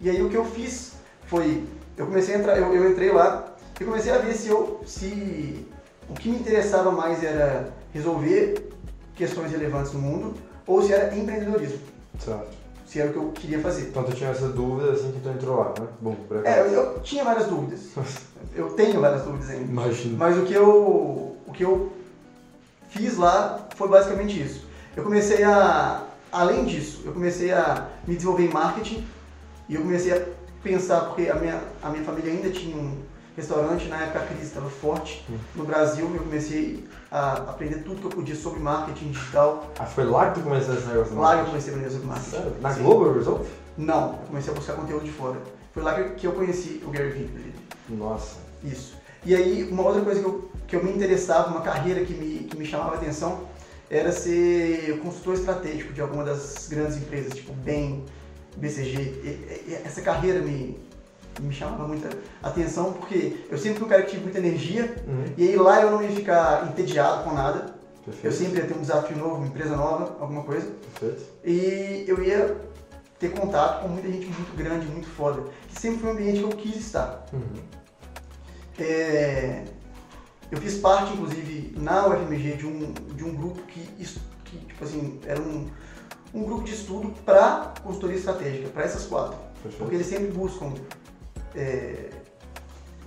S1: e aí o que eu fiz foi, eu comecei a entrar, eu, eu entrei lá e comecei a ver se eu, se o que me interessava mais era resolver questões relevantes no mundo ou se era empreendedorismo,
S2: certo.
S1: se era o que eu queria fazer.
S2: Então tu tinha essa dúvida assim que tu entrou lá, né? Bom, por
S1: É, eu, eu tinha várias dúvidas, eu tenho várias dúvidas ainda.
S2: Imagina.
S1: Mas o que eu, o que eu fiz lá foi basicamente isso. Eu comecei a, além disso, eu comecei a me desenvolver em marketing e eu comecei a pensar, porque a minha, a minha família ainda tinha um restaurante, na época a crise estava forte
S2: Hum.
S1: no Brasil, eu comecei a aprender tudo que eu podia sobre marketing digital.
S2: Ah, foi lá que tu começou esse negócio?
S1: Lá que eu comecei a aprender sobre marketing.
S2: Sério? Na
S1: Sim.
S2: Global Resolve?
S1: Não, eu comecei a buscar conteúdo de fora. Foi lá que, eu conheci o Gary Vee.
S2: Nossa.
S1: Isso. E aí, uma outra coisa que eu, que eu me interessava, uma carreira que me, que me chamava a atenção, era ser consultor estratégico de alguma das grandes empresas, tipo BEM, BCG. E- e- essa carreira me, me chamava muita atenção, porque eu sempre fui um cara que tive muita energia,
S2: Uhum.
S1: e aí lá eu não ia ficar entediado com nada.
S2: Perfeito.
S1: Eu sempre ia ter um desafio novo, uma empresa nova, alguma coisa.
S2: Perfeito.
S1: E eu ia ter contato com muita gente muito grande, muito foda. Que sempre foi um ambiente que eu quis estar.
S2: Uhum.
S1: É, eu fiz parte, inclusive, na UFMG de um, de um grupo que, que tipo assim, era um, um grupo de estudo para consultoria estratégica, para essas quatro. Porque
S2: Perfeito.
S1: eles sempre buscam é,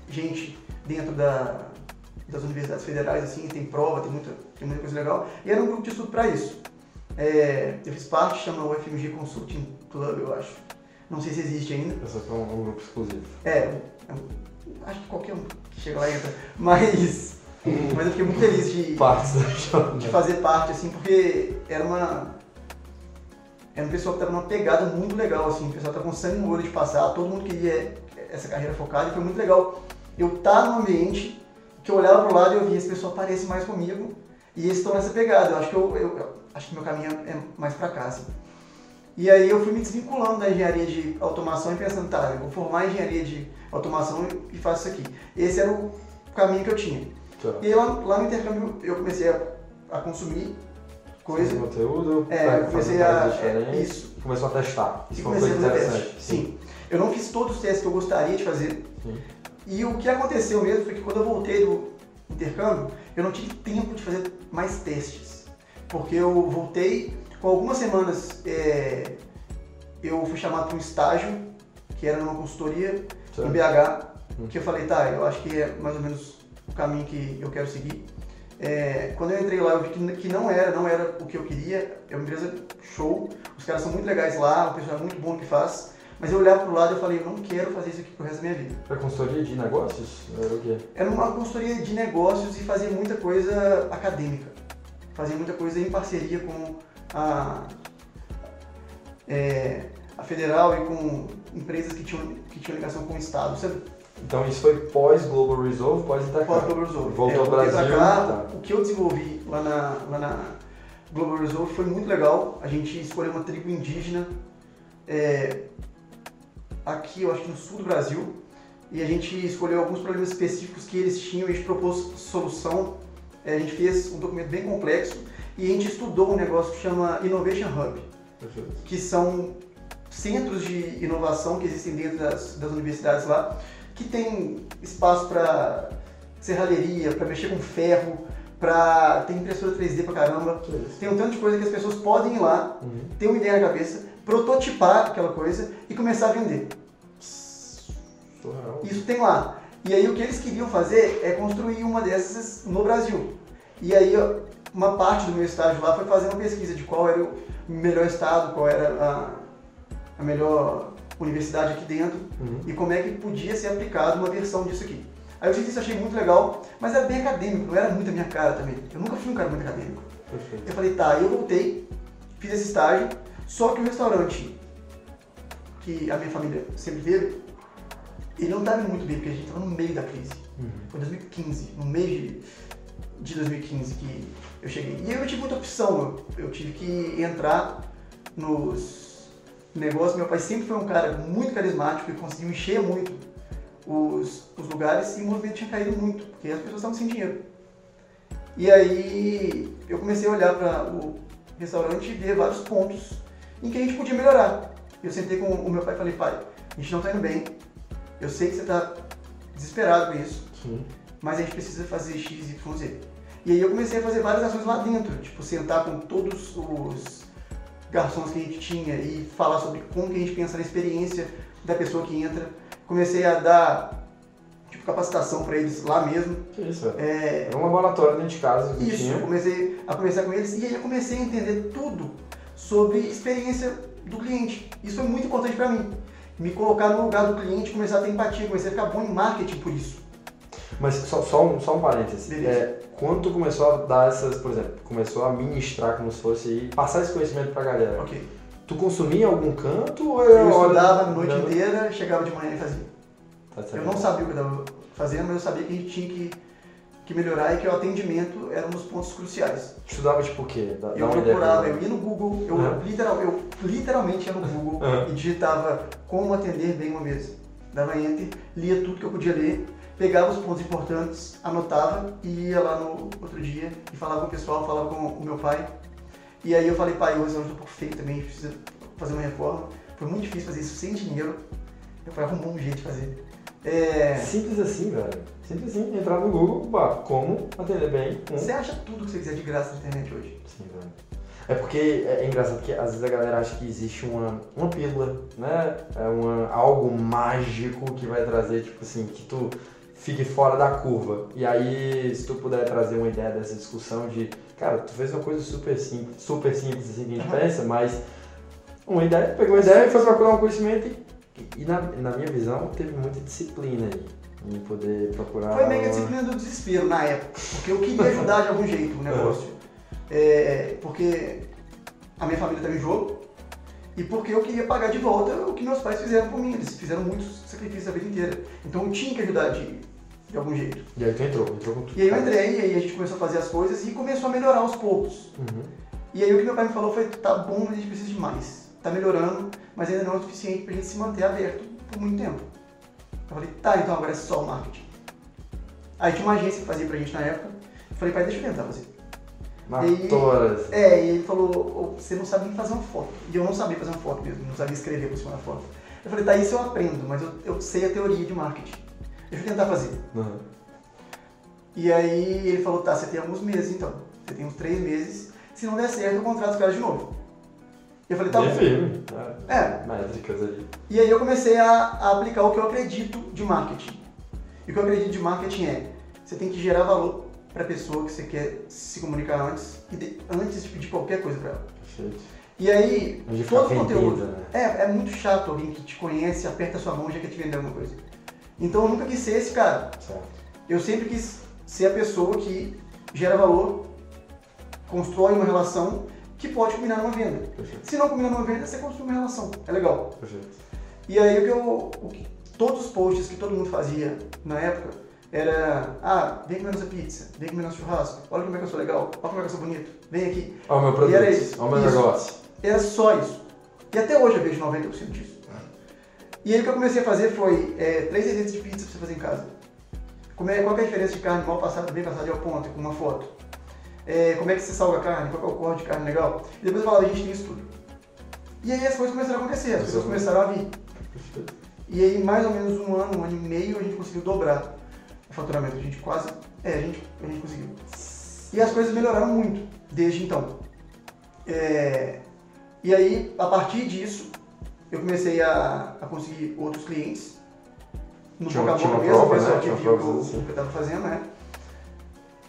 S1: gente dentro da, das universidades federais, assim, tem prova, tem muita, tem muita coisa legal. E era um grupo de estudo para isso. É, eu fiz parte, chama UFMG Consulting Club, eu acho. Não sei se existe ainda.
S2: Esse foi um, um grupo exclusivo.
S1: É, é um- acho que qualquer um que chega lá entra. Mas, mas eu fiquei muito feliz de, de fazer parte, assim, porque era uma. Era um pessoal que tava numa pegada muito legal, assim, o pessoal tava com sangue no olho de passar, todo mundo queria essa carreira focada e foi muito legal. Eu estar num ambiente que eu olhava pro lado e eu via esse pessoal parece mais comigo e eles estão nessa pegada. Eu acho que eu, eu, acho que meu caminho é mais para cá, assim. E aí eu fui me desvinculando da engenharia de automação e pensando, tá, eu vou formar engenharia de automação e faço isso aqui. Esse era o caminho que eu tinha.
S2: Tá.
S1: E aí lá, lá no intercâmbio eu comecei a, a consumir coisa.
S2: Conteúdo,
S1: É,
S2: vai
S1: eu comecei a. É, isso.
S2: Começou a testar.
S1: E
S2: Isso foi coisa
S1: comecei a fazer
S2: interessante.
S1: teste. Sim. Eu não fiz todos os testes que eu gostaria de fazer.
S2: Sim.
S1: E o que aconteceu mesmo foi que quando eu voltei do intercâmbio, eu não tive tempo de fazer mais testes. Porque eu voltei, com algumas semanas, é, eu fui chamado para um estágio, que era numa consultoria
S2: Certo.
S1: em BH, que eu falei, tá, eu acho que é mais ou menos o caminho que eu quero seguir. É, quando eu entrei lá, eu vi que, que não era, não era o que eu queria. É uma empresa show, os caras são muito legais lá, o pessoal é muito bom no que faz. Mas eu olhava pro lado e falei, eu não quero fazer isso aqui pro resto da minha vida.
S2: Pra consultoria de negócios? Era o quê?
S1: Era uma consultoria de negócios e fazia muita coisa acadêmica. Fazia muita coisa em parceria com a, é, a federal e com empresas que tinham, que tinham ligação com o Estado. Você
S2: Então isso foi pós-Global Resolve, pós-Itaca.
S1: pode Global Resolve.
S2: Voltou
S1: É,
S2: ao Brasil,
S1: cá. O que eu desenvolvi lá na, lá na Global Resolve foi muito legal. A gente escolheu uma tribo indígena é, aqui, eu acho que no sul do Brasil. E a gente escolheu alguns problemas específicos que eles tinham e a gente propôs solução. É, a gente fez um documento bem complexo e a gente estudou um negócio que chama Innovation Hub,
S2: Perfeito.
S1: que são centros de inovação que existem dentro das, das universidades lá, que tem espaço para serralheria, para mexer com ferro, para tem impressora 3D pra caramba. Tem um tanto de coisa que as pessoas podem ir lá,
S2: Uhum.
S1: ter uma ideia na cabeça, prototipar aquela coisa e começar a vender. Isso tem lá. E aí o que eles queriam fazer é construir uma dessas no Brasil. E aí uma parte do meu estágio lá foi fazer uma pesquisa de qual era o melhor estado, qual era a, a melhor universidade aqui dentro
S2: Uhum.
S1: e como é que podia ser aplicado uma versão disso aqui. Aí eu fiz isso, achei muito legal, mas era bem acadêmico, não era muito a minha cara também. Eu nunca fui um cara muito acadêmico.
S2: Perfeito.
S1: Eu falei, tá, eu voltei, fiz esse estágio, só que o restaurante que a minha família sempre teve, ele não estava muito bem, porque a gente estava no meio da crise.
S2: Uhum.
S1: Foi 2015, no mês de, de 2015 que eu cheguei. E aí eu não tive muita opção, eu, eu tive que entrar nos negócios. Meu pai sempre foi um cara muito carismático e conseguiu encher muito os, os lugares e o movimento tinha caído muito, porque as pessoas estavam sem dinheiro. E aí eu comecei a olhar para o restaurante e ver vários pontos em que a gente podia melhorar. Eu sentei com o meu pai e falei, pai, a gente não está indo bem, eu sei que você está desesperado com isso,
S2: Sim.
S1: mas a gente precisa fazer X, Y, Z. E aí eu comecei a fazer várias ações lá dentro, tipo sentar com todos os garçons que a gente tinha e falar sobre como que a gente pensa na experiência da pessoa que entra. Comecei a dar tipo capacitação para eles lá mesmo.
S2: Isso.
S1: É,
S2: Era um laboratório dentro de casa que
S1: isso,
S2: tinha.
S1: comecei a conversar com eles e aí eu comecei a entender tudo sobre experiência do cliente. Isso foi muito importante para mim. Me colocar no lugar do cliente, começar a ter empatia, comecei a ficar bom em marketing por isso.
S2: Mas só, só, um, só um parênteses. É, quando tu começou a dar essas, por exemplo, começou a ministrar como se fosse passar esse conhecimento pra galera,
S1: Ok.
S2: tu consumia em algum canto ou
S1: Eu
S2: hora-
S1: estudava a noite inteira, chegava de manhã e fazia.
S2: Tá.
S1: Eu não sabia o que eu estava fazendo, mas eu sabia que a gente tinha que, que melhorar e que o atendimento era um dos pontos cruciais.
S2: Estudava tipo o quê? Dá,
S1: Eu procurava, eu ia no Google, eu,
S2: Uhum.
S1: literal, eu literalmente ia no Google
S2: Uhum.
S1: e digitava como atender bem uma mesa. Dava enter, lia tudo que eu podia ler, pegava os pontos importantes, anotava e ia lá no outro dia e falava com o pessoal, falava com o meu pai. E aí eu falei, pai, o restaurante tá um pouco feio também, precisa fazer uma reforma. Foi muito difícil fazer isso sem dinheiro. Meu pai arrumou um jeito de fazer. É,
S2: Simples assim, velho. Simples assim. Entrar no Google, pá, como atender bem um
S1: Você acha tudo que você quiser de graça na internet hoje?
S2: Sim, velho. É porque é é engraçado que às vezes a galera acha que existe uma, uma pílula, né? É uma, algo mágico que vai trazer, tipo assim, que tu fique fora da curva. E aí, se tu puder trazer uma ideia dessa discussão de, cara, tu fez uma coisa super simples, super simples assim que a gente pensa, mas uma ideia, pegou uma ideia e foi procurar um conhecimento e, e na, na minha visão teve muita disciplina aí em poder procurar.
S1: Foi meio que a disciplina do desespero na época, porque eu queria ajudar de algum jeito o negócio. É, porque a minha família estava em jogo e porque eu queria pagar de volta o que meus pais fizeram por mim. Eles fizeram muitos sacrifícios a vida inteira. Então eu tinha que ajudar de, de algum jeito.
S2: E aí tu entrou, entrou com tudo.
S1: E aí eu entrei, e aí a gente começou a fazer as coisas e começou a melhorar aos poucos.
S2: Uhum.
S1: E aí o que meu pai me falou foi, tá bom, mas a gente precisa de mais. Tá melhorando, mas ainda não é o suficiente pra gente se manter aberto por muito tempo. Eu falei, tá, então agora é só o marketing. Aí tinha uma agência que fazia pra gente na época. Eu falei, pai, deixa eu tentar fazer.
S2: Matoras.
S1: É, e ele falou, você não sabe nem fazer uma foto. E eu não sabia fazer uma foto mesmo, não sabia escrever por cima da foto. Eu falei, tá, isso eu aprendo, mas eu, eu sei a teoria de marketing. Deixa eu tentar fazer.
S2: Uhum.
S1: E aí ele falou, tá, você tem alguns meses então. Você tem uns três meses. Se não der certo, eu contrato os caras de novo. Eu falei, tá bom.
S2: firme.
S1: É.
S2: Métricas ali.
S1: E aí eu comecei a, a aplicar o que eu acredito de marketing. E o que eu acredito de marketing é, você tem que gerar valor para a pessoa que você quer se comunicar antes, e de- antes de pedir qualquer coisa para ela.
S2: Perfeito.
S1: E aí, todo o conteúdo.
S2: né?
S1: É, é muito chato alguém que te conhece, aperta sua mão e já quer te vender alguma coisa. Então eu nunca quis ser esse cara.
S2: Certo.
S1: Eu sempre quis ser a pessoa que gera valor, constrói uma relação que pode combinar numa venda.
S2: Perfeito.
S1: Se não combinar numa venda, você construi uma relação. É legal.
S2: Perfeito.
S1: E aí o que eu. o que- todos os posts que todo mundo fazia na época era. Ah, vem comer nossa pizza, vem comer nosso churrasco, olha como é que eu sou legal, olha como é que eu sou bonito, vem aqui.
S2: Olha o meu produto.
S1: E era isso.
S2: Olha o meu negócio.
S1: Era só isso. E até hoje eu vejo 90% disso. E aí o que eu comecei a fazer foi é, três receitas de pizza pra você fazer em casa. Como é, qual é a diferença de carne mal passada, bem passada ao ponto, com uma foto. É, como é que você salga a carne, qual é o corte de carne legal. E depois eu falava, a gente tem isso tudo. E aí as coisas começaram a acontecer, as pessoas começaram a vir. E aí, mais ou menos um ano, um ano e meio, a gente conseguiu dobrar o faturamento. A gente quase. É, a gente, a gente conseguiu. E as coisas melhoraram muito desde então. É, e aí, a partir disso, eu comecei a, a conseguir outros clientes. No
S2: Tinha-
S1: boca a boca mesmo, o pessoal
S2: né?
S1: que viu o que
S2: provas
S1: eu-
S2: assim.
S1: o que eu estava fazendo, né?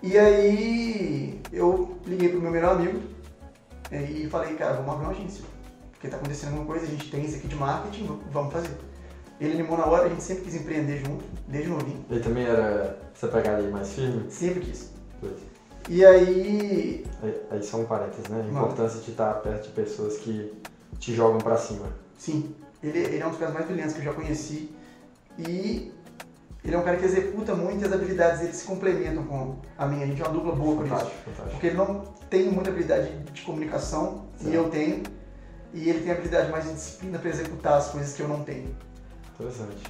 S1: E aí, eu liguei pro meu melhor amigo é, e falei, cara, vamos abrir uma agência. Porque tá acontecendo alguma coisa, a gente tem isso aqui de marketing, vamos fazer. Ele animou na hora, a gente sempre quis empreender junto, desde novinho.
S2: Ele também era essa pegada aí mais firme?
S1: Sempre quis.
S2: Pois.
S1: E aí,
S2: Aí, aí só um parênteses, né? A
S1: Não.
S2: importância de estar perto de pessoas que te jogam pra cima.
S1: Sim, ele, ele é um dos caras mais brilhantes que eu já conheci. E ele é um cara que executa muito e as habilidades dele se complementam com a minha. A gente é uma dupla boa por isso. Porque ele não tem muita habilidade de comunicação, e eu tenho. E ele tem habilidade mais de disciplina para executar as coisas que eu não tenho.
S2: Interessante.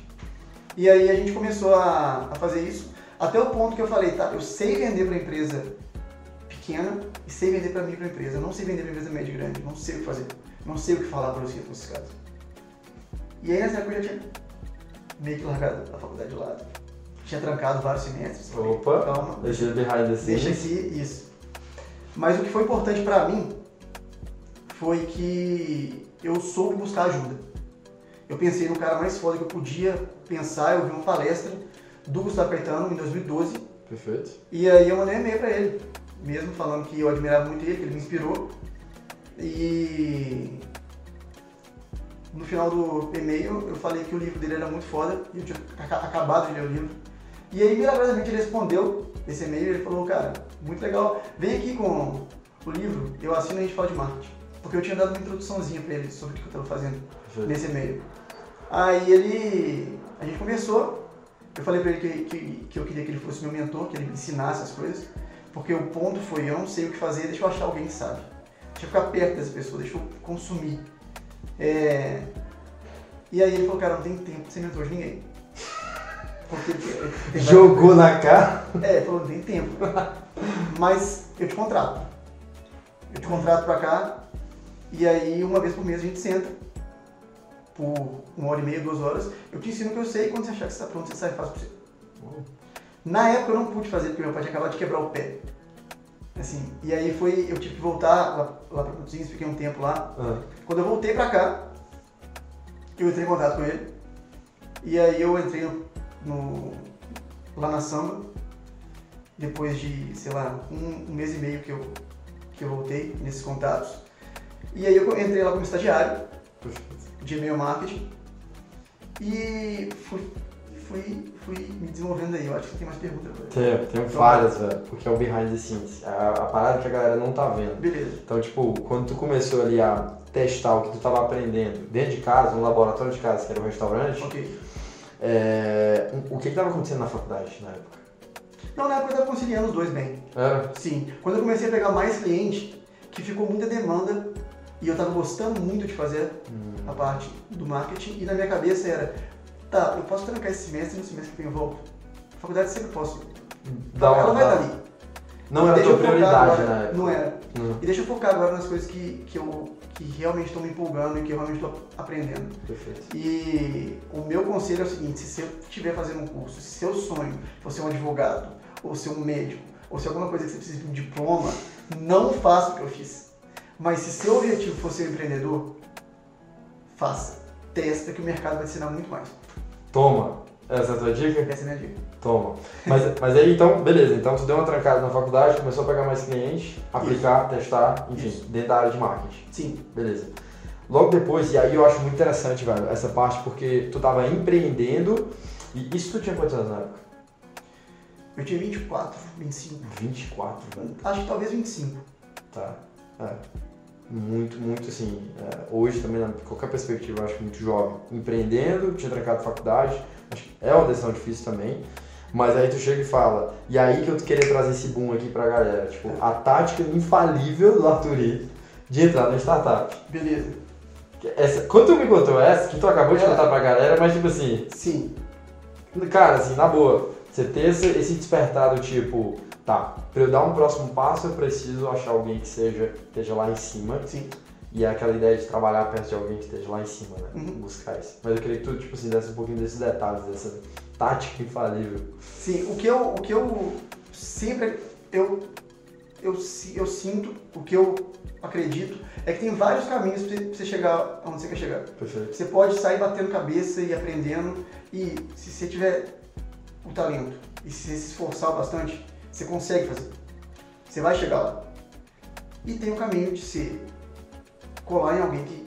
S1: E aí a gente começou a, a fazer isso, até o ponto que eu falei, tá, eu sei vender para empresa pequena e sei vender para microempresa. Eu não sei vender para empresa média e grande, não sei o que fazer. Não sei o que falar para você com esses caras. E aí nessa época eu já tinha meio que largado a faculdade de lado. Tinha trancado vários semestres. Falei,
S2: Opa,
S1: calma,
S2: deixa behind the
S1: deixa
S2: scenes.
S1: aqui isso. Mas o que foi importante para mim foi que eu soube buscar ajuda. Eu pensei no cara mais foda que eu podia pensar, eu vi uma palestra do Gustavo Caetano em 2012
S2: Perfeito.
S1: e aí eu mandei um e-mail pra ele, mesmo falando que eu admirava muito ele, que ele me inspirou. E no final do e-mail eu falei que o livro dele era muito foda e eu tinha aca- acabado de ler o livro. E aí milagrosamente ele respondeu esse e-mail e ele falou, cara, muito legal, vem aqui com o livro, eu assino e a gente fala de marketing. Porque eu tinha dado uma introduçãozinha pra ele sobre o que eu estava fazendo
S2: Perfeito.
S1: nesse e-mail. Aí ele. A gente começou. Eu falei pra ele que, que, que eu queria que ele fosse meu mentor, que ele me ensinasse as coisas. Porque o ponto foi: eu não sei o que fazer, deixa eu achar alguém que sabe. Deixa eu ficar perto dessa pessoa, deixa eu consumir. É, E aí ele falou: cara, não tem tempo pra ser mentor de ninguém. Porque ele-
S2: Jogou na cara.
S1: é, ele falou, não tem tempo. Mas eu te contrato. Eu te contrato pra cá e aí uma vez por mês a gente senta por uma hora e meia, duas horas. Eu te ensino o que eu sei e quando você achar que você está pronto, você sai e faz pra você. Na época eu não pude fazer porque meu pai tinha acabado de quebrar o pé. Assim, e aí foi, eu tive que voltar lá, lá pra Produzins, fiquei um tempo lá.
S2: Ah,
S1: Quando eu voltei pra cá, eu entrei em contato com ele. E aí eu entrei no, no- lá na samba. Depois de, sei lá, um, um mês e meio que eu, que eu voltei nesses contatos. E aí eu entrei lá como estagiário de e-mail marketing. E fui, fui, fui me desenvolvendo aí. Eu acho que tem mais perguntas agora.
S2: Tem, tem várias, velho, porque é o behind the scenes. A, a parada que a galera não tá vendo.
S1: Beleza.
S2: Então, tipo, quando tu começou ali a testar o que tu tava aprendendo dentro de casa, no laboratório de casa, que era o restaurante,
S1: Ok.
S2: é, o que que tava acontecendo na faculdade na época?
S1: Não, na época eu estava conciliando os dois bem.
S2: Era?
S1: Sim. Quando eu comecei a pegar mais cliente, que ficou muita demanda e eu estava gostando muito de fazer
S2: Hum.
S1: a parte do marketing e na minha cabeça era, tá, eu posso trancar esse semestre e no semestre que vem eu volto. A faculdade sempre posso.
S2: Dá uma-
S1: ela vai
S2: dá-
S1: estar ali.
S2: Não era tua prioridade
S1: agora-
S2: na época.
S1: Não era.
S2: Não.
S1: E deixa eu focar agora nas coisas que, que eu que realmente estão me empolgando e que eu realmente estou aprendendo.
S2: Perfeito.
S1: E o meu conselho é o seguinte, se você estiver fazendo um curso, se seu sonho for ser um advogado, ou ser um médico, ou ser alguma coisa que você precisa de um diploma, não faça o que eu fiz. Mas se seu objetivo for ser um empreendedor, faça. Testa que o mercado vai te ensinar muito mais.
S2: Toma. Essa é a tua dica?
S1: Essa é a minha dica.
S2: Toma. Mas, mas aí então, beleza. Então tu deu uma trancada na faculdade, começou a pegar mais clientes, aplicar, testar, enfim,
S1: Isso.
S2: dentro da área de marketing.
S1: Sim.
S2: Beleza. Logo depois, e aí eu acho muito interessante, velho, essa parte, porque tu tava empreendendo. E isso tu tinha quantos anos na época?
S1: Eu tinha 24, 25.
S2: 24, velho.
S1: Acho que talvez 25.
S2: Tá. É. Muito, muito assim. é, hoje também, na qualquer perspectiva, eu acho muito jovem. Empreendendo, tinha trancado faculdade. Acho que é uma decisão difícil também. Mas aí tu chega e fala. E aí que eu queria trazer esse boom aqui pra galera. Tipo, a tática infalível do Arturi de entrar na startup.
S1: Beleza.
S2: Essa, quando tu me contou essa, que tu acabou de
S1: É.
S2: contar pra galera, mas tipo assim,
S1: Sim.
S2: Cara, assim, na boa, você ter esse, esse despertar do tipo, tá, pra eu dar um próximo passo eu preciso achar alguém que seja, esteja lá em cima.
S1: Sim.
S2: E é aquela ideia de trabalhar perto de alguém que esteja lá em cima, né?
S1: Uhum.
S2: Buscar isso. Mas eu queria que tu, tipo assim, desse um pouquinho desses detalhes, dessa tática infalível.
S1: Sim, o que eu, o que eu sempre eu, eu, eu sinto, o que eu acredito, é que tem vários caminhos pra você- pra você chegar onde você quer chegar.
S2: Perfeito.
S1: Você pode sair batendo cabeça e aprendendo, e se você tiver o talento e se você se esforçar bastante, você consegue fazer. Você vai chegar lá. E tem o caminho de se colar em alguém que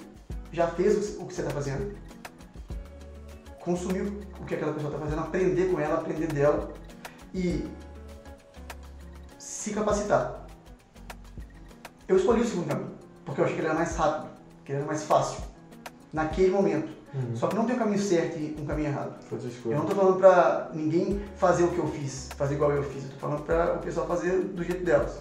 S1: já fez o que você está fazendo, consumir o que aquela pessoa está fazendo, aprender com ela, aprender dela e se capacitar. Eu escolhi o segundo caminho, porque eu achei que ele era mais rápido, que ele era mais fácil, naquele momento.
S2: Uhum.
S1: Só que não tem um caminho certo e um caminho errado. Eu não tô falando pra ninguém fazer o que eu fiz, fazer igual eu fiz. Eu tô falando pra o pessoal fazer do jeito delas.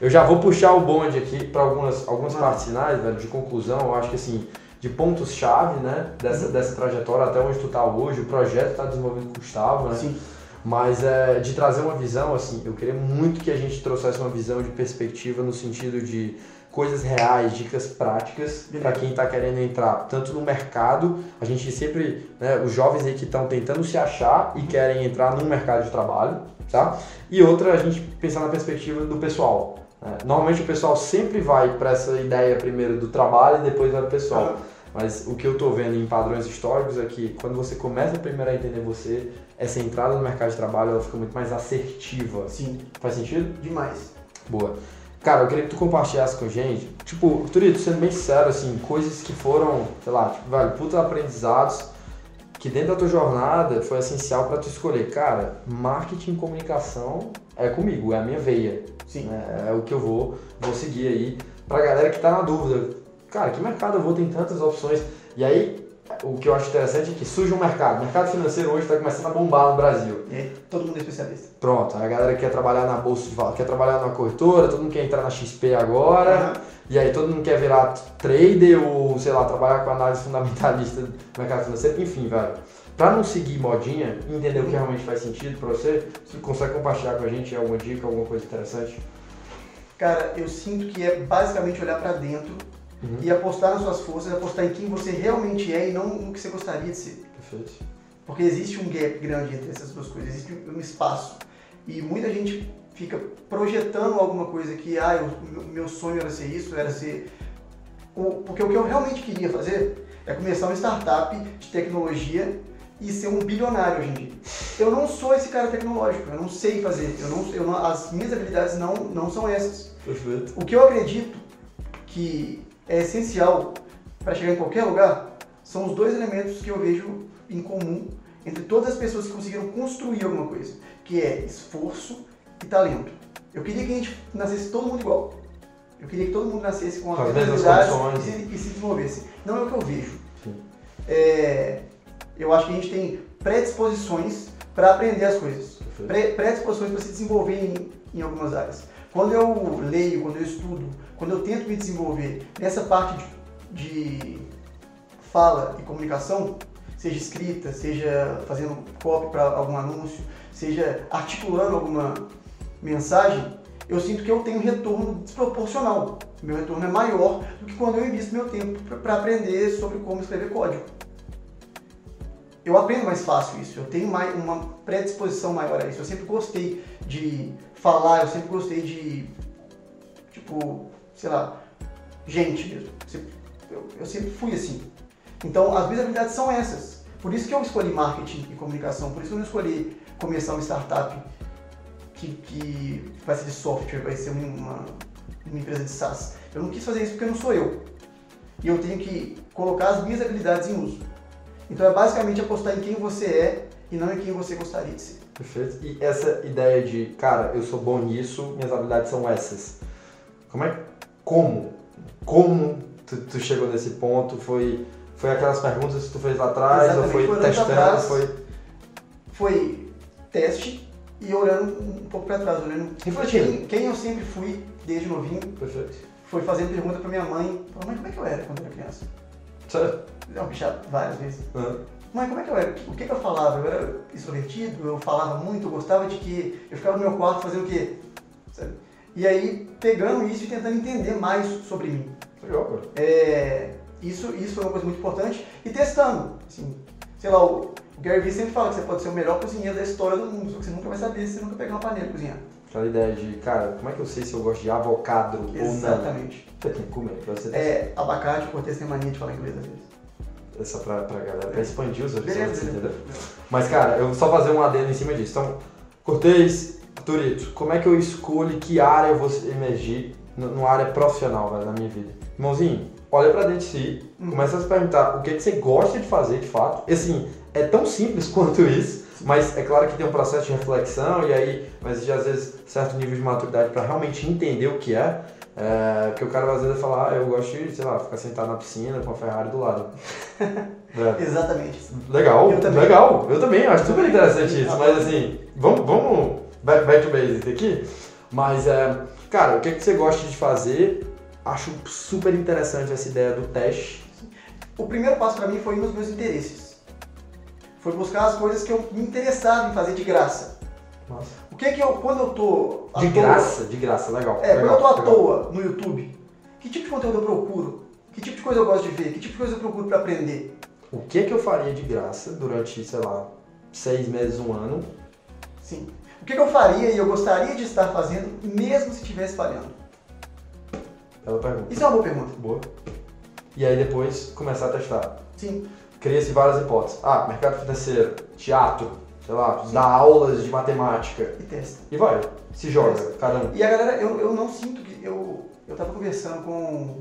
S2: Eu já vou puxar o bonde aqui para algumas, algumas
S1: Ah.
S2: partes finais, velho, de conclusão. Eu acho que assim, de pontos-chave, né, dessa, dessa trajetória até onde tu tá hoje, o projeto tá desenvolvido com o Gustavo, né?
S1: Sim.
S2: Mas é, de trazer uma visão, assim, eu queria muito que a gente trouxesse uma visão de perspectiva no sentido de coisas reais, dicas práticas para quem está querendo entrar tanto no mercado, a gente sempre, né, os jovens aí que estão tentando se achar e querem entrar no mercado de trabalho, tá? E outra, a gente pensar na perspectiva do pessoal. né? Normalmente o pessoal sempre vai para essa ideia primeiro do trabalho e depois vai para o pessoal. Mas o que eu tô vendo em padrões históricos é que quando você começa primeiro a entender você, essa entrada no mercado de trabalho ela fica muito mais assertiva.
S1: Sim,
S2: Faz sentido?
S1: demais.
S2: Boa. Cara, eu queria que tu compartilhasse com a gente, tipo, Turito, sendo bem sincero, assim, coisas que foram, sei lá, tipo, velho, puta aprendizados que dentro da tua jornada foi essencial para tu escolher. Cara, marketing e comunicação é comigo, é a minha veia.
S1: Sim.
S2: É, é o que eu vou, vou seguir aí. Pra galera que tá na dúvida, cara, que mercado eu vou? Tem tantas opções. E aí, o que eu acho interessante é que surge um mercado. O mercado financeiro hoje está começando a bombar no Brasil.
S1: E aí, todo mundo é especialista.
S2: Pronto, a galera quer trabalhar na bolsa de valores, quer trabalhar numa corretora, todo mundo quer entrar na XP agora,
S1: Aham.
S2: e aí todo mundo quer virar trader ou, sei lá, trabalhar com análise fundamentalista do mercado financeiro, enfim, velho. Pra não seguir modinha e entender o que realmente faz sentido pra você, você consegue compartilhar com a gente alguma dica, alguma coisa interessante?
S1: Cara, eu sinto que é basicamente olhar pra dentro
S2: Uhum.
S1: e apostar nas suas forças, apostar em quem você realmente é e não no que você gostaria de ser.
S2: Perfeito.
S1: Porque existe um gap grande entre essas duas coisas, existe um espaço. E muita gente fica projetando alguma coisa que, ah, eu- meu sonho era ser isso, era ser. o- Porque o que eu realmente queria fazer é começar uma startup de tecnologia e ser um bilionário hoje em dia. Eu não sou esse cara tecnológico, eu não sei fazer, eu não, eu não- as minhas habilidades não, não são essas.
S2: Perfeito.
S1: O que eu acredito que é essencial para chegar em qualquer lugar são os dois elementos que eu vejo em comum entre todas as pessoas que conseguiram construir alguma coisa, que é esforço e talento. Eu queria que a gente nascesse todo mundo igual. Eu queria que todo mundo nascesse com
S2: as mesmas
S1: habilidades
S2: condições.
S1: e, se- e se desenvolvesse. Não é o que eu vejo. É, eu acho que a gente tem predisposições para aprender as coisas predisposições para se desenvolver em, em algumas áreas. Quando eu leio, quando eu estudo quando eu tento me desenvolver nessa parte de, de fala e comunicação, seja escrita, seja fazendo copy para algum anúncio, seja articulando alguma mensagem, eu sinto que eu tenho um retorno desproporcional. Meu retorno é maior do que quando eu invisto meu tempo para aprender sobre como escrever código. Eu aprendo mais fácil isso, eu tenho mais, uma predisposição maior a isso. Eu sempre gostei de falar, eu sempre gostei de, tipo, sei lá, gente mesmo. Eu, eu sempre fui assim. Então, as minhas habilidades são essas. Por isso que eu escolhi marketing e comunicação, por isso que eu não escolhi começar uma startup que, que vai ser de software, vai ser uma, uma empresa de SaaS. Eu não quis fazer isso porque não sou eu. E eu tenho que colocar as minhas habilidades em uso. Então é basicamente apostar em quem você é e não em quem você gostaria de ser.
S2: Perfeito. E essa ideia de, cara, eu sou bom nisso, minhas habilidades são essas. Como é como? Como tu, tu chegou nesse ponto? Foi, foi aquelas perguntas que tu fez lá atrás?
S1: Exatamente,
S2: ou foi testando?
S1: Atrás,
S2: foi...
S1: foi teste e olhando um pouco para trás, olhando quem, quem eu sempre fui desde novinho.
S2: Perfeito.
S1: Foi fazendo pergunta para minha mãe, mãe, como é que eu era quando eu era criança?
S2: Sério?
S1: Não, bichado várias vezes.
S2: Uhum.
S1: Mãe, como é que eu era? O que, que eu falava? Eu era extrovertido, eu falava muito, eu gostava de que eu ficava no meu quarto fazendo o quê? Sabe? E aí, pegando isso e tentando entender mais sobre mim.
S2: Legal,
S1: é, isso, isso foi uma coisa muito importante. E testando. Assim, sei lá, o Gary Vee sempre fala que você pode ser o melhor cozinheiro da história do mundo, só que você nunca vai saber se você nunca pegar uma panela e cozinhar.
S2: Aquela ideia de, cara, como é que eu sei se eu gosto de avocado ou não?
S1: Exatamente.
S2: Você tem que comer, você
S1: É, abacate, o Cortez tem mania de falar inglês às vezes.
S2: É só pra, pra galera, pra expandir os
S1: Beleza,
S2: entendeu? Mas, cara, eu vou só fazer um adendo em cima disso. Então, Cortez, Turito, como é que eu escolho que área eu vou emergir numa área profissional velho, na minha vida? Irmãozinho, olha pra dentro de si,
S1: Uhum.
S2: começa a se perguntar o que, que você gosta de fazer de fato. E assim, é tão simples quanto isso, mas é claro que tem um processo de reflexão e aí vai exigir às vezes certo nível de maturidade para realmente entender o que é. É, porque o cara às vezes vai falar, ah, eu gosto de, sei lá, ficar sentado na piscina com a Ferrari do lado. É.
S1: Exatamente.
S2: Legal,
S1: Eu
S2: legal. Eu também acho super interessante isso. Mas assim, vamos, vamos back, back to basics aqui. Mas, é, cara, o que, que você gosta de fazer? Acho super interessante essa ideia do teste.
S1: O primeiro passo para mim foi ir nos meus interesses. Foi buscar as coisas que eu me interessava em fazer de graça.
S2: Nossa.
S1: O que que eu, quando eu tô
S2: De
S1: toa-
S2: graça, de graça, legal.
S1: É,
S2: legal,
S1: quando eu tô à
S2: legal.
S1: toa no YouTube, que tipo de conteúdo eu procuro? Que tipo de coisa eu gosto de ver? Que tipo de coisa eu procuro para aprender?
S2: O que que eu faria de graça durante, sei lá, seis meses, um ano?
S1: Sim. O que que eu faria e eu gostaria de estar fazendo mesmo se estivesse falhando?
S2: Bela pergunta.
S1: Isso é uma boa pergunta.
S2: Boa. E aí depois começar a testar.
S1: Sim.
S2: Cria-se várias hipóteses. Ah, mercado financeiro, teatro, sei lá, dar aulas de matemática.
S1: E testa.
S2: E vai, se joga, cada um.
S1: E a galera, eu, eu não sinto que. Eu, eu tava conversando com.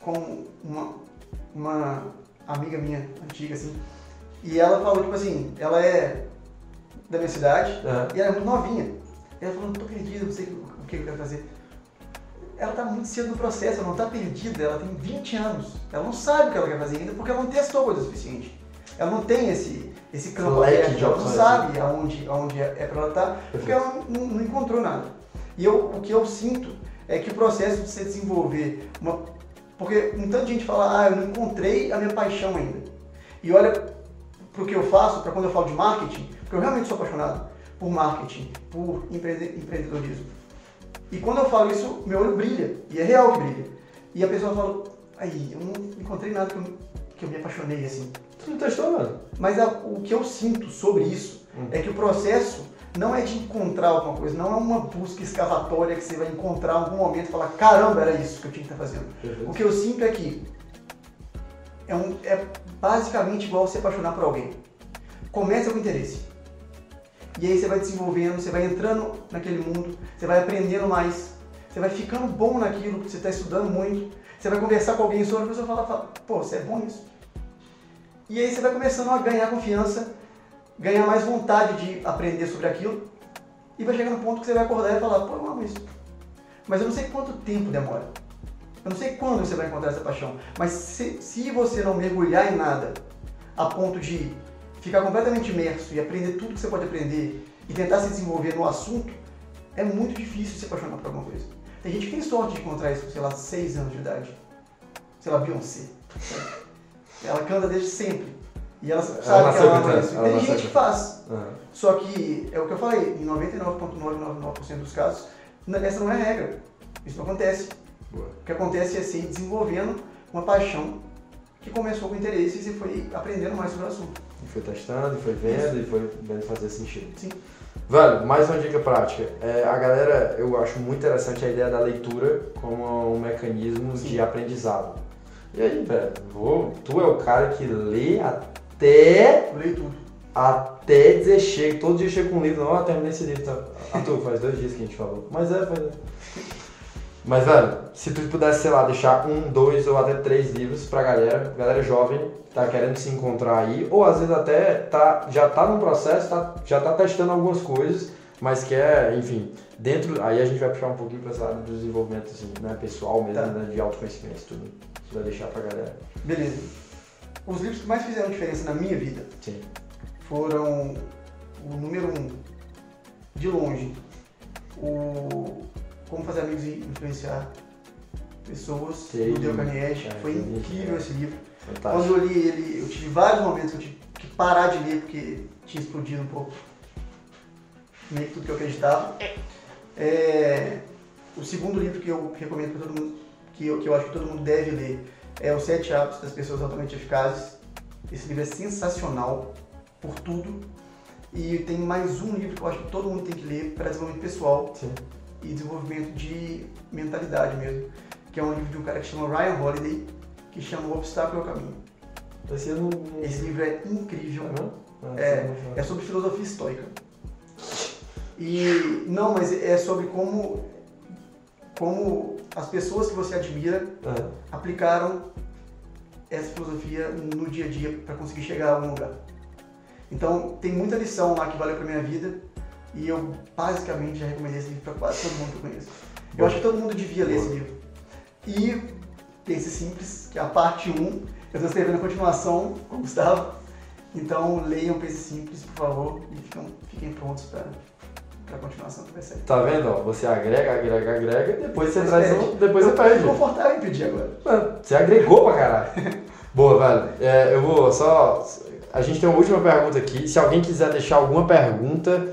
S1: com uma, uma amiga minha, antiga, assim. E ela falou, tipo assim, ela é da minha cidade
S2: É.
S1: e ela é muito novinha. E ela falou, tô perdida, não sei o que eu quero fazer. Ela tá muito cedo no processo, ela não tá perdida, ela tem 20 anos. Ela não sabe o que ela quer fazer ainda porque ela não testou coisa suficiente. Ela não tem esse, esse campo aberto, ela não
S2: opções.
S1: sabe aonde, aonde é pra ela estar, porque ela não, não encontrou nada. E eu, o que eu sinto é que o processo de se desenvolver uma. Porque um tanto de gente fala, ah, eu não encontrei a minha paixão ainda. E olha pro que eu faço, para quando eu falo de marketing, porque eu realmente sou apaixonado por marketing, por empreende- empreendedorismo. E quando eu falo isso, meu olho brilha, e é real que brilha. E a pessoa fala, aí, eu não encontrei nada que eu, que eu me apaixonei assim.
S2: Tu não testou nada.
S1: Mas a- o que eu sinto sobre isso
S2: Hum.
S1: é que o processo não é de encontrar alguma coisa, não é uma busca escavatória que você vai encontrar em algum momento e falar, caramba, era isso que eu tinha que estar fazendo. O que eu sinto é que é, um- é basicamente igual se apaixonar por alguém. Começa com interesse. E aí você vai desenvolvendo, você vai entrando naquele mundo, você vai aprendendo mais, você vai ficando bom naquilo, você está estudando muito, você vai conversar com alguém sobre, a pessoa fala, fala, pô, você é bom nisso. E aí você vai começando a ganhar confiança, ganhar mais vontade de aprender sobre aquilo, e vai chegar no ponto que você vai acordar e falar, pô, eu amo isso. Mas eu não sei quanto tempo demora. Eu não sei quando você vai encontrar essa paixão. Mas se, se você não mergulhar em nada a ponto de ficar completamente imerso e aprender tudo que você pode aprender e tentar se desenvolver no assunto, é muito difícil se apaixonar por alguma coisa. Tem gente que tem sorte de encontrar isso, sei lá, 6 anos de idade. Sei lá, Beyoncé. Ela canta desde sempre. E ela sabe
S2: Ela
S1: que ela ama isso. E tem gente que faz.
S2: Aham.
S1: Só que é o que eu falei, em 99,999% dos casos, essa não é a regra. Isso não acontece.
S2: Boa.
S1: O que acontece é se ir desenvolvendo uma paixão que começou com interesses e foi aprendendo mais sobre o assunto.
S2: E foi testando, e foi vendo, e foi vendo fazer sentido.
S1: Sim.
S2: Velho, mais uma dica prática. É, a galera, eu acho muito interessante a ideia da leitura como um mecanismo
S1: Sim.
S2: de aprendizado. E aí, velho, vou, tu é o cara que lê até,
S1: leio tudo.
S2: até dizer chega. Todo dia chega com um livro, não, ah, terminei esse livro. Tá. Arthur, faz dois dias que a gente falou. Mas é, faz. Mas, velho, se tu pudesse, sei lá, deixar um, dois ou até três livros pra galera, galera jovem, tá querendo se encontrar aí, ou às vezes até tá, já tá no processo, tá, já tá testando algumas coisas, mas quer, enfim, dentro, aí a gente vai puxar um pouquinho pra essa área do desenvolvimento, assim, né, pessoal mesmo,
S1: Tá.
S2: né, de autoconhecimento, tudo. Você vai deixar pra galera.
S1: Beleza. Os livros que mais fizeram diferença na minha vida
S2: Sim.
S1: foram o número um, de longe, o Como Fazer Amigos e Influenciar Pessoas,
S2: Sei.
S1: do Dale Carnegie.
S2: É,
S1: Foi incrível esse livro.
S2: Fantástico.
S1: Quando eu li ele, eu tive vários momentos que eu tive que parar de ler porque tinha explodido um pouco meio que tudo que eu acreditava. É, o segundo livro que eu recomendo para todo mundo, que eu, que eu acho que todo mundo deve ler, é Os Sete Hábitos das Pessoas Altamente Eficazes. Esse livro é sensacional por tudo. E tem mais um livro que eu acho que todo mundo tem que ler para desenvolvimento pessoal
S2: Sim.
S1: E desenvolvimento de mentalidade mesmo, que é um livro de um cara que chama Ryan Holiday, que chama O Obstáculo ao Caminho.
S2: Esse não...
S1: Esse livro é incrível.
S2: É? Ah,
S1: É,
S2: vou
S1: É sobre filosofia estoica. E não, mas é sobre como como as pessoas que você admira.
S2: É.
S1: aplicaram essa filosofia no dia a dia para conseguir chegar a algum lugar. Então tem muita lição lá que valeu para minha vida e eu basicamente já recomendei esse livro para quase todo mundo que eu conheço. Eu acho que todo mundo devia ler esse livro. E Pense Simples, que é a parte 1, eu estou escrevendo a continuação com o Gustavo. Então leiam Pense Simples, por favor, e ficam, fiquem prontos para a continuação que vai sair.
S2: Tá vendo? ó? Você agrega, agrega, agrega, depois você
S1: Depois
S2: traz
S1: perde.
S2: um, depois
S1: eu
S2: você perde.
S1: tô confortável em pedir agora.
S2: Mano, você agregou pra caralho. Boa, velho. É, eu vou só. A gente tem uma última pergunta aqui. Se alguém quiser deixar alguma pergunta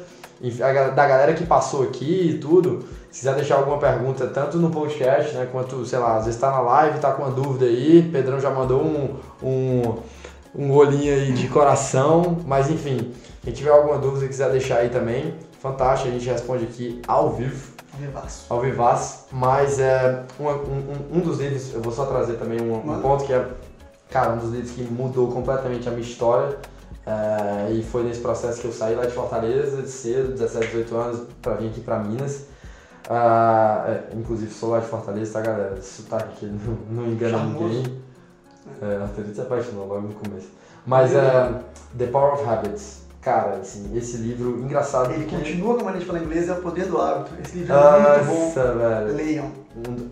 S2: da galera que passou aqui e tudo, se quiser deixar alguma pergunta, tanto no podcast, né, quanto, sei lá, às vezes tá na live, tá com uma dúvida aí, Pedrão já mandou um, um, um olhinho aí de coração, mas enfim, quem tiver alguma dúvida e quiser deixar aí também, fantástico, a gente responde aqui ao vivo
S1: Vivaço.
S2: ao mas é um, um, um- dos livros, eu vou só trazer também um, um ponto que é, cara, um dos livros que mudou completamente a minha história. É, e foi nesse processo que eu saí lá de Fortaleza, de cedo, 17, 18 anos, pra vir aqui pra Minas. Ah, é, inclusive, sou lá de Fortaleza, tá, galera? Esse sotaque aqui não, não engana
S1: Charmoso.
S2: ninguém. É, a Thalita se apaixonou logo no começo. Mas é, The Power of Habits. Cara, assim, esse livro, engraçado
S1: Ele continua com a maneira de falar inglês, é o poder do hábito. Esse livro é muito bom.
S2: Nossa, velho.
S1: Leiam.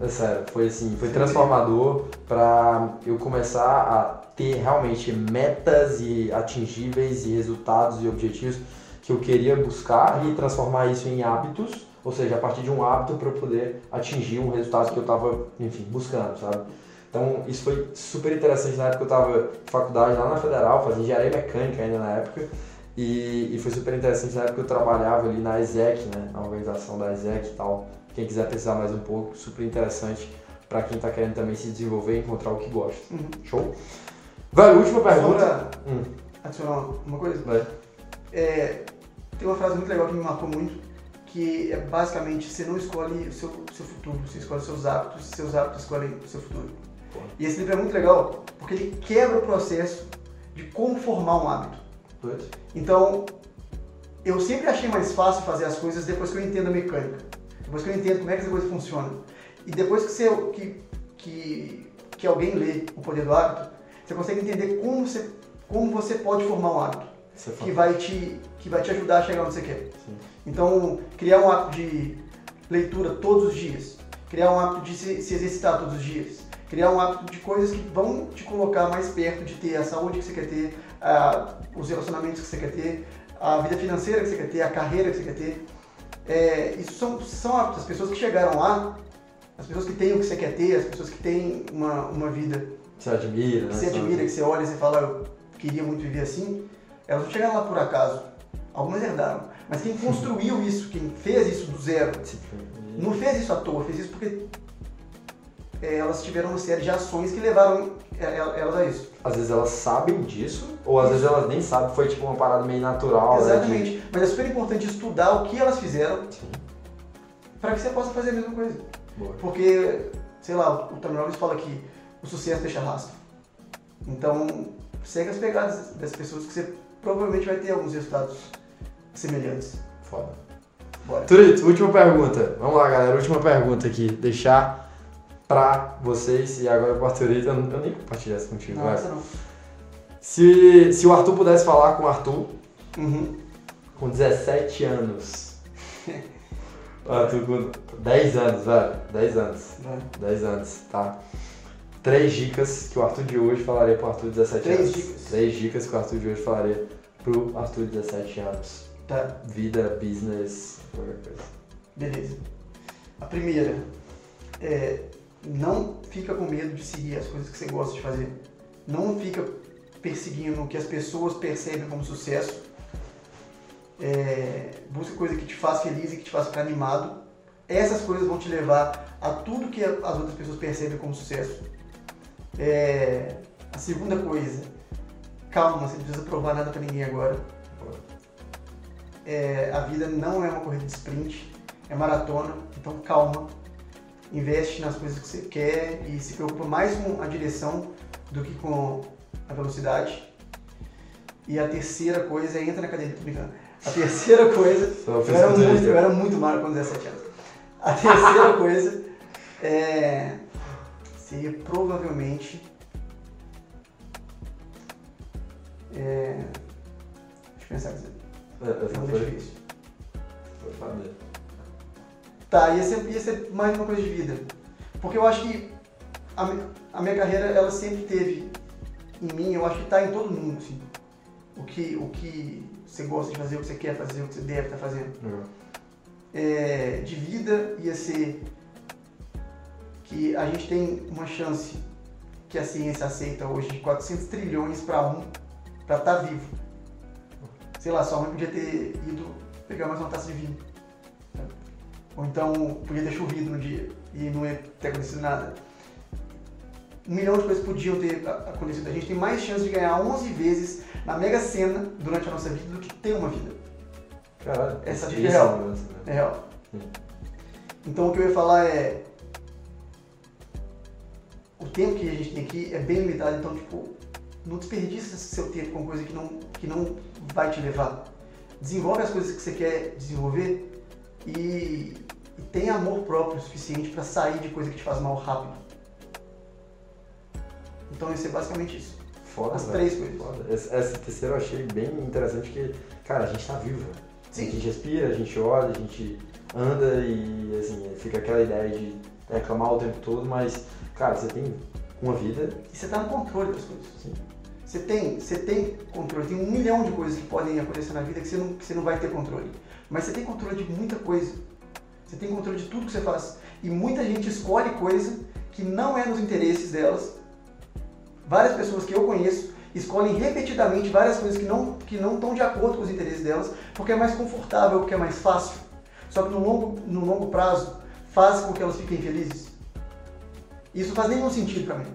S2: É sério, foi assim, foi transformador pra eu começar a ter realmente metas e atingíveis e resultados e objetivos que eu queria buscar e transformar isso em hábitos, ou seja, a partir de um hábito para eu poder atingir um resultado que eu estava, enfim, buscando, sabe? Então, isso foi super interessante na época que eu estava em faculdade lá na Federal, fazia engenharia mecânica ainda na época. E, e foi super interessante na época que eu trabalhava ali na ESEC, né, na organização da ESEC e tal. Quem quiser pesquisar mais um pouco, super interessante para quem está querendo também se desenvolver e encontrar o que gosta.
S1: Uhum.
S2: Show? Velho, última pergunta. Hum,
S1: adicionar uma coisa.
S2: vai.
S1: É, tem uma frase muito legal que me marcou muito, que é basicamente você não escolhe o seu, seu futuro, você escolhe seus hábitos, seus hábitos escolhem o seu futuro.
S2: Pô.
S1: E esse livro é muito legal porque ele quebra o processo de como formar um hábito. Então, eu sempre achei mais fácil fazer as coisas depois que eu entendo a mecânica, depois que eu entendo como é que essa coisa funciona. E depois que, você, que, que, que alguém lê O Poder do Hábito, você consegue entender como você, como você pode formar um hábito
S2: é
S1: que vai te, que vai te ajudar a chegar onde você quer.
S2: Sim.
S1: Então, criar um hábito de leitura todos os dias, criar um hábito de se, se exercitar todos os dias, criar um hábito de coisas que vão te colocar mais perto de ter a saúde que você quer ter, a- os relacionamentos que você quer ter, a vida financeira que você quer ter, a carreira que você quer ter. É, isso são, são hábitos. As pessoas que chegaram lá As pessoas que têm o que você quer ter, as pessoas que têm uma, uma vida
S2: Você admira,
S1: que
S2: né?
S1: você admira, que você olha e você fala, eu queria muito viver assim, elas não chegaram lá por acaso. Algumas herdaram. Mas quem construiu isso, quem fez isso do zero, não fez isso à toa, fez isso porque é, elas tiveram uma série de ações que levaram elas a isso.
S2: Às vezes elas sabem disso, ou às vezes elas nem sabem, foi tipo uma parada meio natural. né, de-
S1: Exatamente. Mas é super importante estudar o que elas fizeram para que você possa fazer a mesma coisa.
S2: boa.
S1: Porque, sei lá, o Tony Robbins fala que o sucesso deixa rastro. Então, segue as pegadas das pessoas que você provavelmente vai ter alguns resultados semelhantes.
S2: Foda.
S1: Bora.
S2: Turito, última pergunta. Vamos lá, galera. Última pergunta aqui. Deixar pra vocês, e agora pro Arthurito, eu, eu nem compartilhei essa contigo,
S1: Não, essa não.
S2: Se, se o Arthur pudesse falar com o Arthur
S1: Uhum.
S2: com 17 anos. Arthur com 10 anos, velho. 10 anos.
S1: Vai.
S2: 10 anos, tá? Três dicas que o Arthur de hoje falaria pro Arthur de 17
S1: Três
S2: anos.
S1: dicas.
S2: Três dicas que o Arthur de hoje falaria pro Arthur de 17 anos.
S1: Tá,
S2: Vida, business, qualquer coisa.
S1: beleza. A primeira é não fica com medo de seguir as coisas que você gosta de fazer. Não fica perseguindo o que as pessoas percebem como sucesso. É, busca coisa que te faz feliz e que te faz ficar animado. Essas coisas vão te levar a tudo que as outras pessoas percebem como sucesso. É, a segunda coisa, calma, você não precisa provar nada pra ninguém agora. É, a vida não é uma corrida de sprint, é maratona, então calma. Investe nas coisas que você quer e se preocupa mais com a direção do que com a velocidade. E a terceira coisa é entra na cadeira, tô brincando. A terceira coisa eu era, muito, eu era muito magro com 17 anos. A terceira coisa é, seria provavelmente. É, deixa eu pensar aqui.
S2: É, Essa
S1: Não
S2: foi,
S1: é difícil.
S2: foi foda.
S1: Tá, ia ser, ia ser mais uma coisa de vida. Porque eu acho que a, a minha carreira, ela sempre teve em mim, eu acho que tá em todo mundo, assim. O que, o que você gosta de fazer, o que você quer fazer, o que você deve estar fazendo.
S2: Legal.
S1: é, de vida ia ser que a gente tem uma chance que a ciência aceita hoje de 400 trilhões para um para estar vivo. Sei lá, sua mãe podia ter ido pegar mais uma taça de vinho. Ou então podia ter chovido no dia e não ia ter acontecido nada. Um milhão de coisas podiam ter acontecido. A gente tem mais chance de ganhar 11 vezes na Mega Sena durante a nossa vida do que ter uma vida.
S2: Caralho.
S1: Essa é real.
S2: né?
S1: É real.
S2: Sim.
S1: Então o que eu ia falar é. O tempo que a gente tem aqui é bem limitado, então, tipo, não desperdiça seu tempo com coisa que não, que não vai te levar. Desenvolve as coisas que você quer desenvolver e, e tenha amor próprio o suficiente para sair de coisa que te faz mal rápido. Então isso é basicamente isso.
S2: Foda,
S1: As três coisas.
S2: Foda. Essa, essa terceira eu achei bem interessante que, cara, a gente tá vivo, velho.
S1: Sim.
S2: A gente respira, a gente olha, a gente anda e, assim, fica aquela ideia de reclamar o tempo todo, mas, cara, você tem uma vida,
S1: E você está no controle das coisas.
S2: Sim.
S1: Você tem, você tem controle, tem um milhão de coisas que podem acontecer na vida que você, não, que você não vai ter controle. Mas você tem controle de muita coisa. Você tem controle de tudo que você faz. E muita gente escolhe coisa que não é nos interesses delas. Várias pessoas que eu conheço escolhem repetidamente várias coisas que não, que não estão de acordo com os interesses delas, porque é mais confortável, porque é mais fácil. Só que no longo, no longo prazo faz com que elas fiquem felizes. Isso faz nenhum sentido pra mim.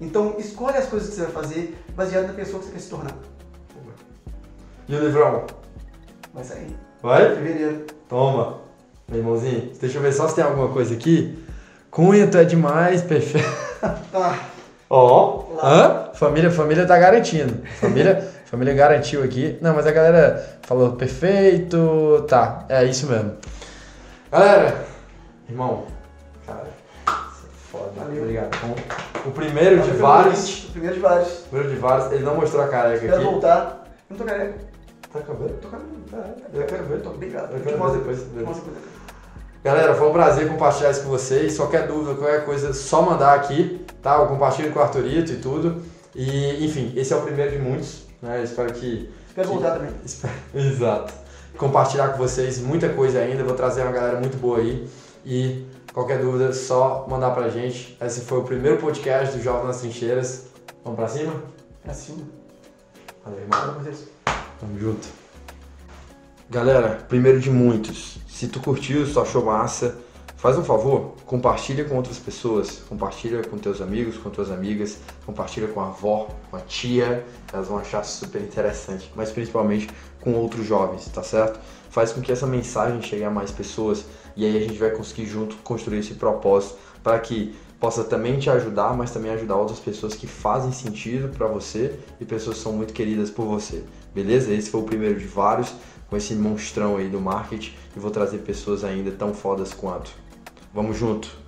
S1: Então escolhe as coisas que você vai fazer baseado na pessoa que você quer se tornar.
S2: E o livrão?
S1: Vai sair.
S2: Vai?
S1: Fevereiro.
S2: Toma. Meu irmãozinho, deixa eu ver só se tem alguma coisa aqui. Cunha, tu é demais, perfeito.
S1: Ah,
S2: Ó,
S1: Lá.
S2: hã? Família, família tá garantindo. Família, família garantiu aqui. Não, mas a galera falou perfeito. Tá, é isso mesmo. Galera, irmão, cara, isso é foda.
S1: Valeu.
S2: Obrigado. O primeiro de
S1: valeu pelo
S2: vários.
S1: O primeiro de vários.
S2: O primeiro de vários, ele não mostrou a careca
S1: Quero
S2: aqui.
S1: voltar. Não tô careca.
S2: Tá cabelo?
S1: Tô careca.
S2: Eu quero ver.
S1: Tô obrigado.
S2: Eu quero ver depois.
S1: depois.
S2: Galera, foi um prazer compartilhar isso com vocês. Qualquer dúvida, qualquer coisa, só mandar aqui, tá? Eu compartilho com o Arthurito e tudo. E, enfim, esse é o primeiro de muitos, né? Eu espero que.
S1: Quero
S2: que-
S1: voltar também.
S2: espero- Exato. Compartilhar com vocês muita coisa ainda. Vou trazer uma galera muito boa aí. E Qualquer dúvida, só mandar pra gente. Esse foi o primeiro podcast do Jovem nas Trincheiras. Vamos pra cima?
S1: Pra cima.
S2: Valeu, irmão. Tamo junto. Galera, primeiro de muitos, se tu curtiu, se tu achou massa, faz um favor, compartilha com outras pessoas, compartilha com teus amigos, com tuas amigas, compartilha com a avó, com a tia, elas vão achar super interessante, mas principalmente com outros jovens, tá certo? Faz com que essa mensagem chegue a mais pessoas e aí a gente vai conseguir junto construir esse propósito para que possa também te ajudar, mas também ajudar outras pessoas que fazem sentido para você e pessoas que são muito queridas por você. Beleza? Esse foi o primeiro de vários com esse monstrão aí do marketing e vou trazer pessoas ainda tão fodas quanto. Vamos junto!